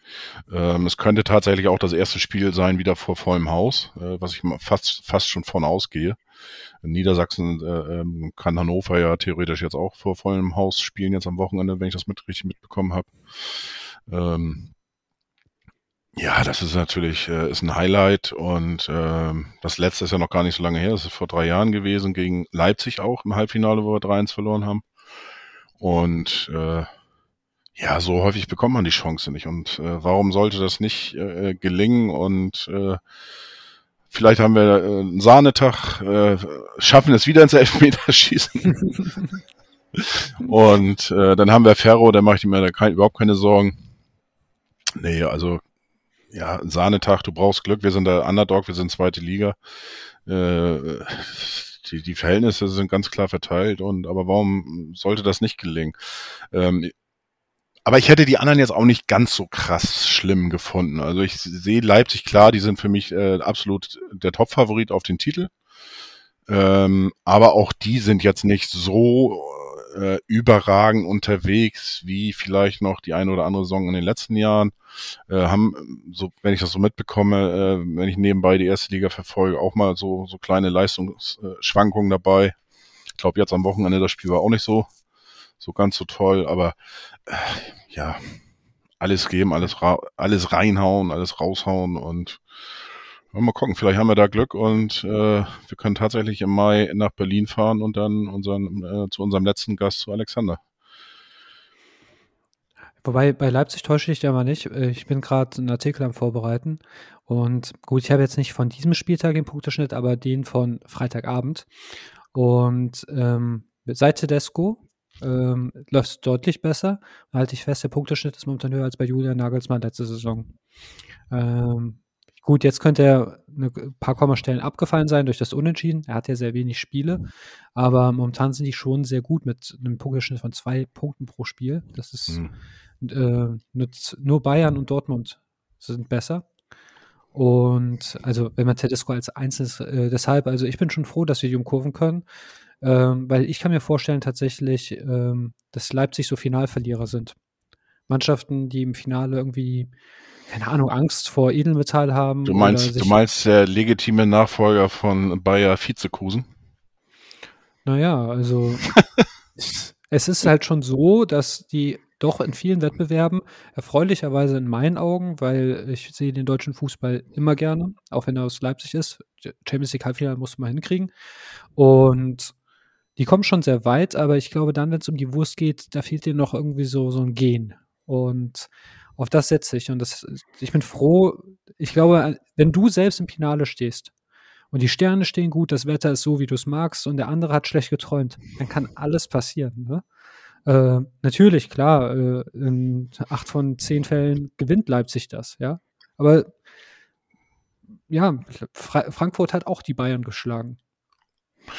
Ähm, es könnte tatsächlich auch das erste Spiel sein, wieder vor vollem Haus, äh, was ich fast, fast schon von ausgehe. In Niedersachsen äh, ähm, kann Hannover ja theoretisch jetzt auch vor vollem Haus spielen, jetzt am Wochenende, wenn ich das mit richtig mitbekommen habe. Ähm, ja, das ist natürlich äh, ist ein Highlight und äh, das letzte ist ja noch gar nicht so lange her. Das ist vor drei Jahren gewesen gegen Leipzig auch im Halbfinale, wo wir 3-1 verloren haben. Und äh, ja, so häufig bekommt man die Chance nicht. Und äh, warum sollte das nicht äh, gelingen? Und äh, vielleicht haben wir äh, einen Sahnetag, äh, schaffen es wieder ins Elfmeterschießen. und äh, dann haben wir Ferro, da mache ich mir da kein, überhaupt keine Sorgen. Nee, also ja, Sahnetag, du brauchst Glück, wir sind der Underdog, wir sind zweite Liga. Äh, die, die Verhältnisse sind ganz klar verteilt und aber warum sollte das nicht gelingen? Ähm, aber ich hätte die anderen jetzt auch nicht ganz so krass schlimm gefunden. Also ich sehe Leipzig klar, die sind für mich äh, absolut der Top-Favorit auf den Titel. Ähm, aber auch die sind jetzt nicht so äh, überragend unterwegs wie vielleicht noch die eine oder andere Saison in den letzten Jahren. Äh, haben, so, wenn ich das so mitbekomme, äh, wenn ich nebenbei die erste Liga verfolge, auch mal so, so kleine Leistungsschwankungen dabei. Ich glaube, jetzt am Wochenende das Spiel war auch nicht so so ganz so toll, aber äh, ja, alles geben, alles, alles reinhauen, alles raushauen und mal gucken, vielleicht haben wir da Glück und äh, wir können tatsächlich im Mai nach Berlin fahren und dann unseren, äh, zu unserem letzten Gast, zu Alexander. Wobei bei Leipzig täusche ich ja mal nicht. Äh, ich bin gerade einen Artikel am Vorbereiten. Und gut, ich habe jetzt nicht von diesem Spieltag den Punkteschnitt, aber den von Freitagabend. Und ähm, seit Tedesco ähm, läuft es deutlich besser. Und halte ich fest, der Punkteschnitt ist momentan höher als bei Julian Nagelsmann letzte Saison. Ähm, gut, jetzt könnte er ein paar Kommastellen abgefallen sein durch das Unentschieden. Er hat ja sehr wenig Spiele, aber momentan sind die schon sehr gut mit einem Punkteschnitt von zwei Punkten pro Spiel. Das ist mhm. äh, nur Bayern und Dortmund sind besser. Und also, wenn man Tedesco als Einzelnes, äh, deshalb, also ich bin schon froh, dass wir die umkurven können. Ähm, weil ich kann mir vorstellen tatsächlich, ähm, dass Leipzig so Finalverlierer sind. Mannschaften, die im Finale irgendwie, keine Ahnung, Angst vor Edelmetall haben. Du meinst, du meinst der legitime Nachfolger von Bayer Vizekusen? Naja, also es ist halt schon so, dass die doch in vielen Wettbewerben erfreulicherweise in meinen Augen, weil ich sehe den deutschen Fußball immer gerne, auch wenn er aus Leipzig ist. Champions League Halbfinale muss man hinkriegen. Und die kommen schon sehr weit, aber ich glaube dann, wenn es um die Wurst geht, da fehlt dir noch irgendwie so, so ein Gen. Und auf das setze ich. Und das, ich bin froh. Ich glaube, wenn du selbst im Finale stehst und die Sterne stehen gut, das Wetter ist so, wie du es magst und der andere hat schlecht geträumt, dann kann alles passieren. Ne? Äh, natürlich, klar, äh, in acht von zehn Fällen gewinnt Leipzig das, ja. Aber ja, Fra Frankfurt hat auch die Bayern geschlagen.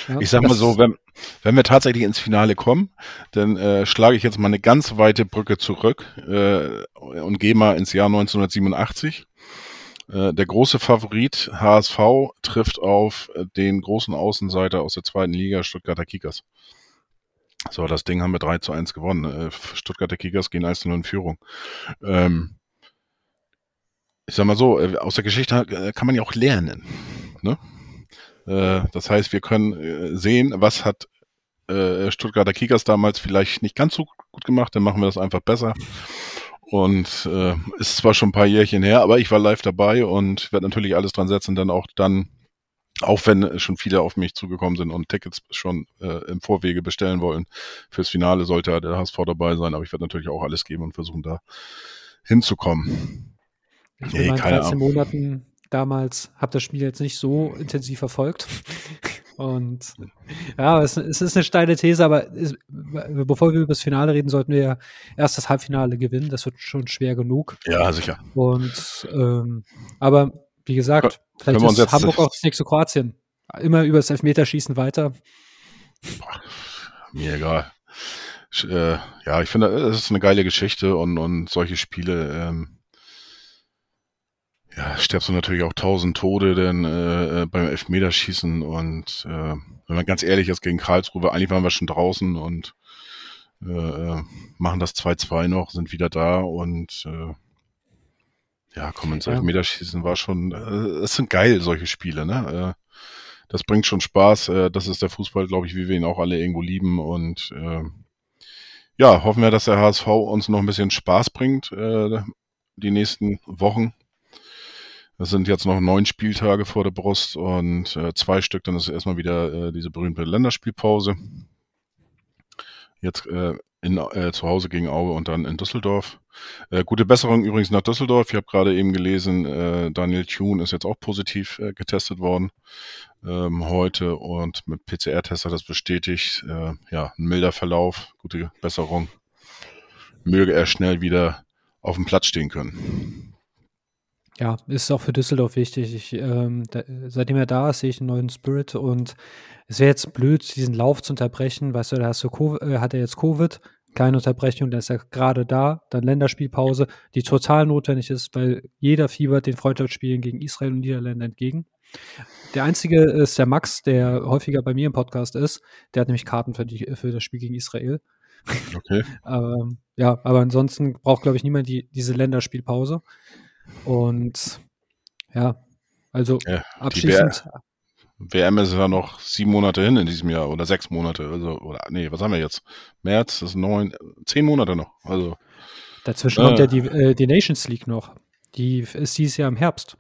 Ja, ich sag mal so, wenn, wenn wir tatsächlich ins Finale kommen, dann äh, schlage ich jetzt mal eine ganz weite Brücke zurück äh, und gehe mal ins Jahr 1987. Äh, der große Favorit HSV trifft auf den großen Außenseiter aus der zweiten Liga, Stuttgarter Kickers. So, das Ding haben wir 3 zu 1 gewonnen. Äh, Stuttgarter Kickers gehen 1 zu 0 in Führung. Ähm, ich sag mal so, äh, aus der Geschichte äh, kann man ja auch lernen. Ne? Äh, das heißt, wir können äh, sehen, was hat äh, Stuttgarter Kickers damals vielleicht nicht ganz so gut gemacht, dann machen wir das einfach besser. und äh, ist zwar schon ein paar Jährchen her, aber ich war live dabei und werde natürlich alles dran setzen, dann auch dann, auch wenn schon viele auf mich zugekommen sind und Tickets schon äh, im Vorwege bestellen wollen, fürs Finale sollte der HSV dabei sein, aber ich werde natürlich auch alles geben und versuchen da hinzukommen. Ich nee, in 13 Monaten damals habe das Spiel jetzt nicht so intensiv verfolgt. Und ja, es, es, ist eine steile These, aber es, bevor wir über das Finale reden, sollten wir ja erst das Halbfinale gewinnen. Das wird schon schwer genug. Ja, sicher. Und ähm, aber wie gesagt, vielleicht ist Hamburg auch das nächste Kroatien. Immer über das Elfmeterschießen weiter. Boah, mir egal. Ich, äh, ja, ich finde, es ist eine geile Geschichte und, und solche Spiele ähm, ja, stirbst du natürlich auch tausend Tode denn äh, äh, beim Elfmeterschießen und äh, wenn man ganz ehrlich ist gegen Karlsruhe, eigentlich waren wir schon draußen und äh, äh machen das 2-2 noch, sind wieder da und äh, ja, kommen ins. Elfmeterschießen war schon, äh, es sind geil, solche Spiele, ne? Äh, das bringt schon Spaß, äh, das ist der Fußball, glaube ich, wie wir ihn auch alle irgendwo lieben und äh, ja, hoffen wir, dass der HSV uns noch ein bisschen Spaß bringt, äh, die nächsten Wochen es sind jetzt noch neun Spieltage vor der Brust und äh, zwei Stück, dann ist erstmal wieder äh, diese berühmte Länderspielpause. Jetzt äh, in, äh, zu Hause gegen Aue und dann in Düsseldorf. Äh, gute Besserung übrigens nach Düsseldorf. Ich habe gerade eben gelesen, äh, Daniel Thune ist jetzt auch positiv getestet worden ähm, heute und mit PCR-Test hat das bestätigt. Ja, ein milder Verlauf, gute Besserung. Möge er schnell wieder auf dem Platz stehen können. Ja, ist auch für Düsseldorf wichtig. Ich, ähm, da, seitdem er da ist, sehe ich einen neuen Spirit und es wäre jetzt blöd, diesen Lauf zu unterbrechen. Weißt du, da hast du COVID, äh, hat er jetzt Covid, keine Unterbrechung, da ist er gerade da, dann Länderspielpause, die total notwendig ist, weil jeder fiebert den Freundschaftsspielen gegen Israel und Niederlande entgegen. Der einzige ist der Max, der häufiger bei mir im Podcast ist. Der hat nämlich Karten für, die, für das Spiel gegen Israel. Okay. ähm, ja, aber ansonsten braucht, glaube ich, niemand die, diese Länderspielpause. Und ja, also ja, abschließend. WM ist ja noch sieben Monate hin in diesem Jahr oder sechs Monate. Also, oder nee, was haben wir jetzt? März, ist neun, zehn Monate noch. Also. Dazwischen äh, kommt ja die, äh, die Nations League noch. Die ist dieses Jahr im Herbst.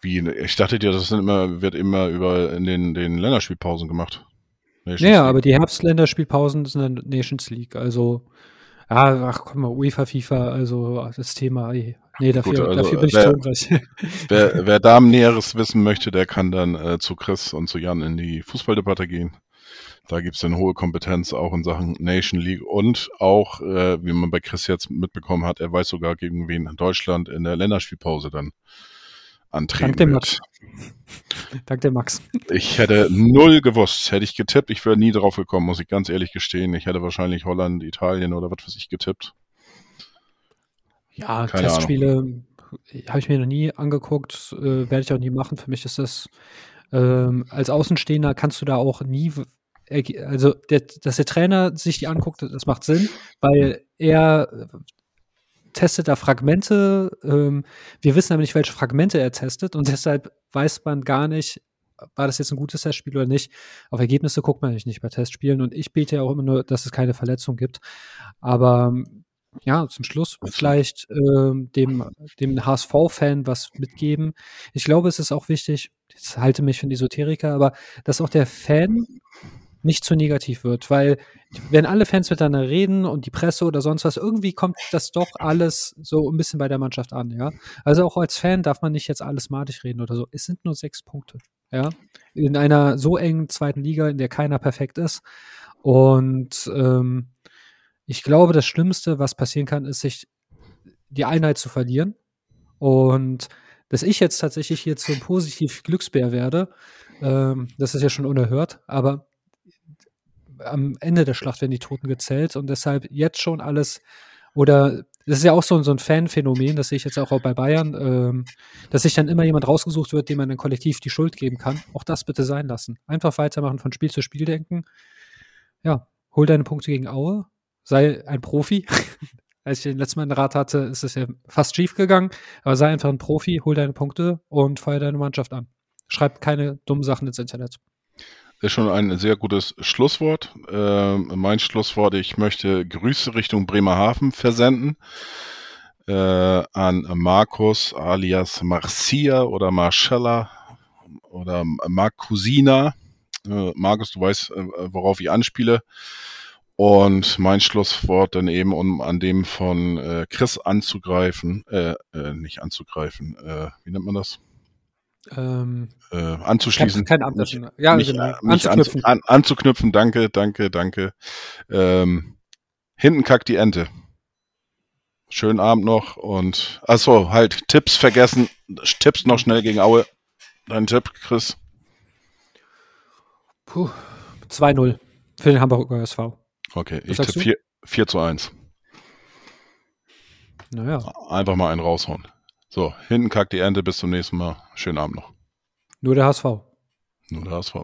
Wie? Ich dachte dir, das immer, wird immer über in den, den Länderspielpausen gemacht. Nations naja, League. aber die Herbst-Länderspielpausen sind dann Nations League. Also ja, ach komm mal, UEFA, FIFA, also das Thema, nee, dafür, Gut, also, dafür bin ich wer. Wer, wer da Näheres wissen möchte, der kann dann äh, zu Chris und zu Jan in die Fußballdebatte gehen. Da gibt's dann hohe Kompetenz auch in Sachen Nation League und auch, äh, wie man bei Chris jetzt mitbekommen hat, er weiß sogar, gegen wen Deutschland in der Länderspielpause dann antreten Dank dem Max. Dank dem Max. Ich hätte null gewusst. Hätte ich getippt, ich wäre nie drauf gekommen, muss ich ganz ehrlich gestehen. Ich hätte wahrscheinlich Holland, Italien oder was weiß ich getippt. Ja, Keine Testspiele habe ich mir noch nie angeguckt, äh, werde ich auch nie machen. Für mich ist das ähm, als Außenstehender kannst du da auch nie also der, dass der Trainer sich die anguckt, das macht Sinn, weil er testet da Fragmente. Ähm, wir wissen aber nicht, welche Fragmente er testet und deshalb weiß man gar nicht, war das jetzt ein gutes Testspiel oder nicht. Auf Ergebnisse guckt man nicht bei Testspielen und ich bete ja auch immer nur, dass es keine Verletzung gibt. Aber ja, zum Schluss vielleicht ähm, dem, dem HSV-Fan was mitgeben. Ich glaube, es ist auch wichtig, ich halte mich für einen Esoteriker, aber dass auch der Fan nicht zu negativ wird, weil wenn alle Fans miteinander reden und die Presse oder sonst was, irgendwie kommt das doch alles so ein bisschen bei der Mannschaft an, ja. Also auch als Fan darf man nicht jetzt alles madig reden oder so. Es sind nur sechs Punkte, ja. In einer so engen zweiten Liga, in der keiner perfekt ist. Und ähm, ich glaube, das Schlimmste, was passieren kann, ist, sich die Einheit zu verlieren. Und dass ich jetzt tatsächlich hier zum positiv Glücksbär werde, ähm, das ist ja schon unerhört, aber am Ende der Schlacht werden die Toten gezählt und deshalb jetzt schon alles oder das ist ja auch so, so ein Fanphänomen, das sehe ich jetzt auch bei Bayern, ähm, dass sich dann immer jemand rausgesucht wird, dem man dann kollektiv die Schuld geben kann. Auch das bitte sein lassen. Einfach weitermachen, von Spiel zu Spiel denken. Ja, hol deine Punkte gegen Aue, sei ein Profi. Als ich den letzten Mal einen Rat hatte, ist es ja fast schief gegangen, aber sei einfach ein Profi, hol deine Punkte und feuer deine Mannschaft an. Schreib keine dummen Sachen ins Internet. Ist schon ein sehr gutes Schlusswort. Äh, mein Schlusswort, ich möchte Grüße Richtung Bremerhaven versenden äh, an Markus alias Marcia oder Marcella oder Marcusina. Äh, Markus, du weißt, äh, worauf ich anspiele. Und mein Schlusswort dann eben, um an dem von äh, Chris anzugreifen, äh, nicht anzugreifen, wie nennt man das? Ähm, äh, anzuschließen. Kein Amt, ja, mich, genau. mich anzuknüpfen. An, anzuknüpfen, danke, danke, danke. Ähm, hinten kackt die Ente. Schönen Abend noch und achso, halt, Tipps vergessen. Tipps noch schnell gegen Aue. Dein Tipp, Chris? Puh, 2-0 für den Hamburger SV. Okay, Was ich tippe 4, 4 zu 1. Naja. Einfach mal einen raushauen. So, hinten kackt die Ernte. Bis zum nächsten Mal. Schönen Abend noch. Nur der HSV. Nur der HSV.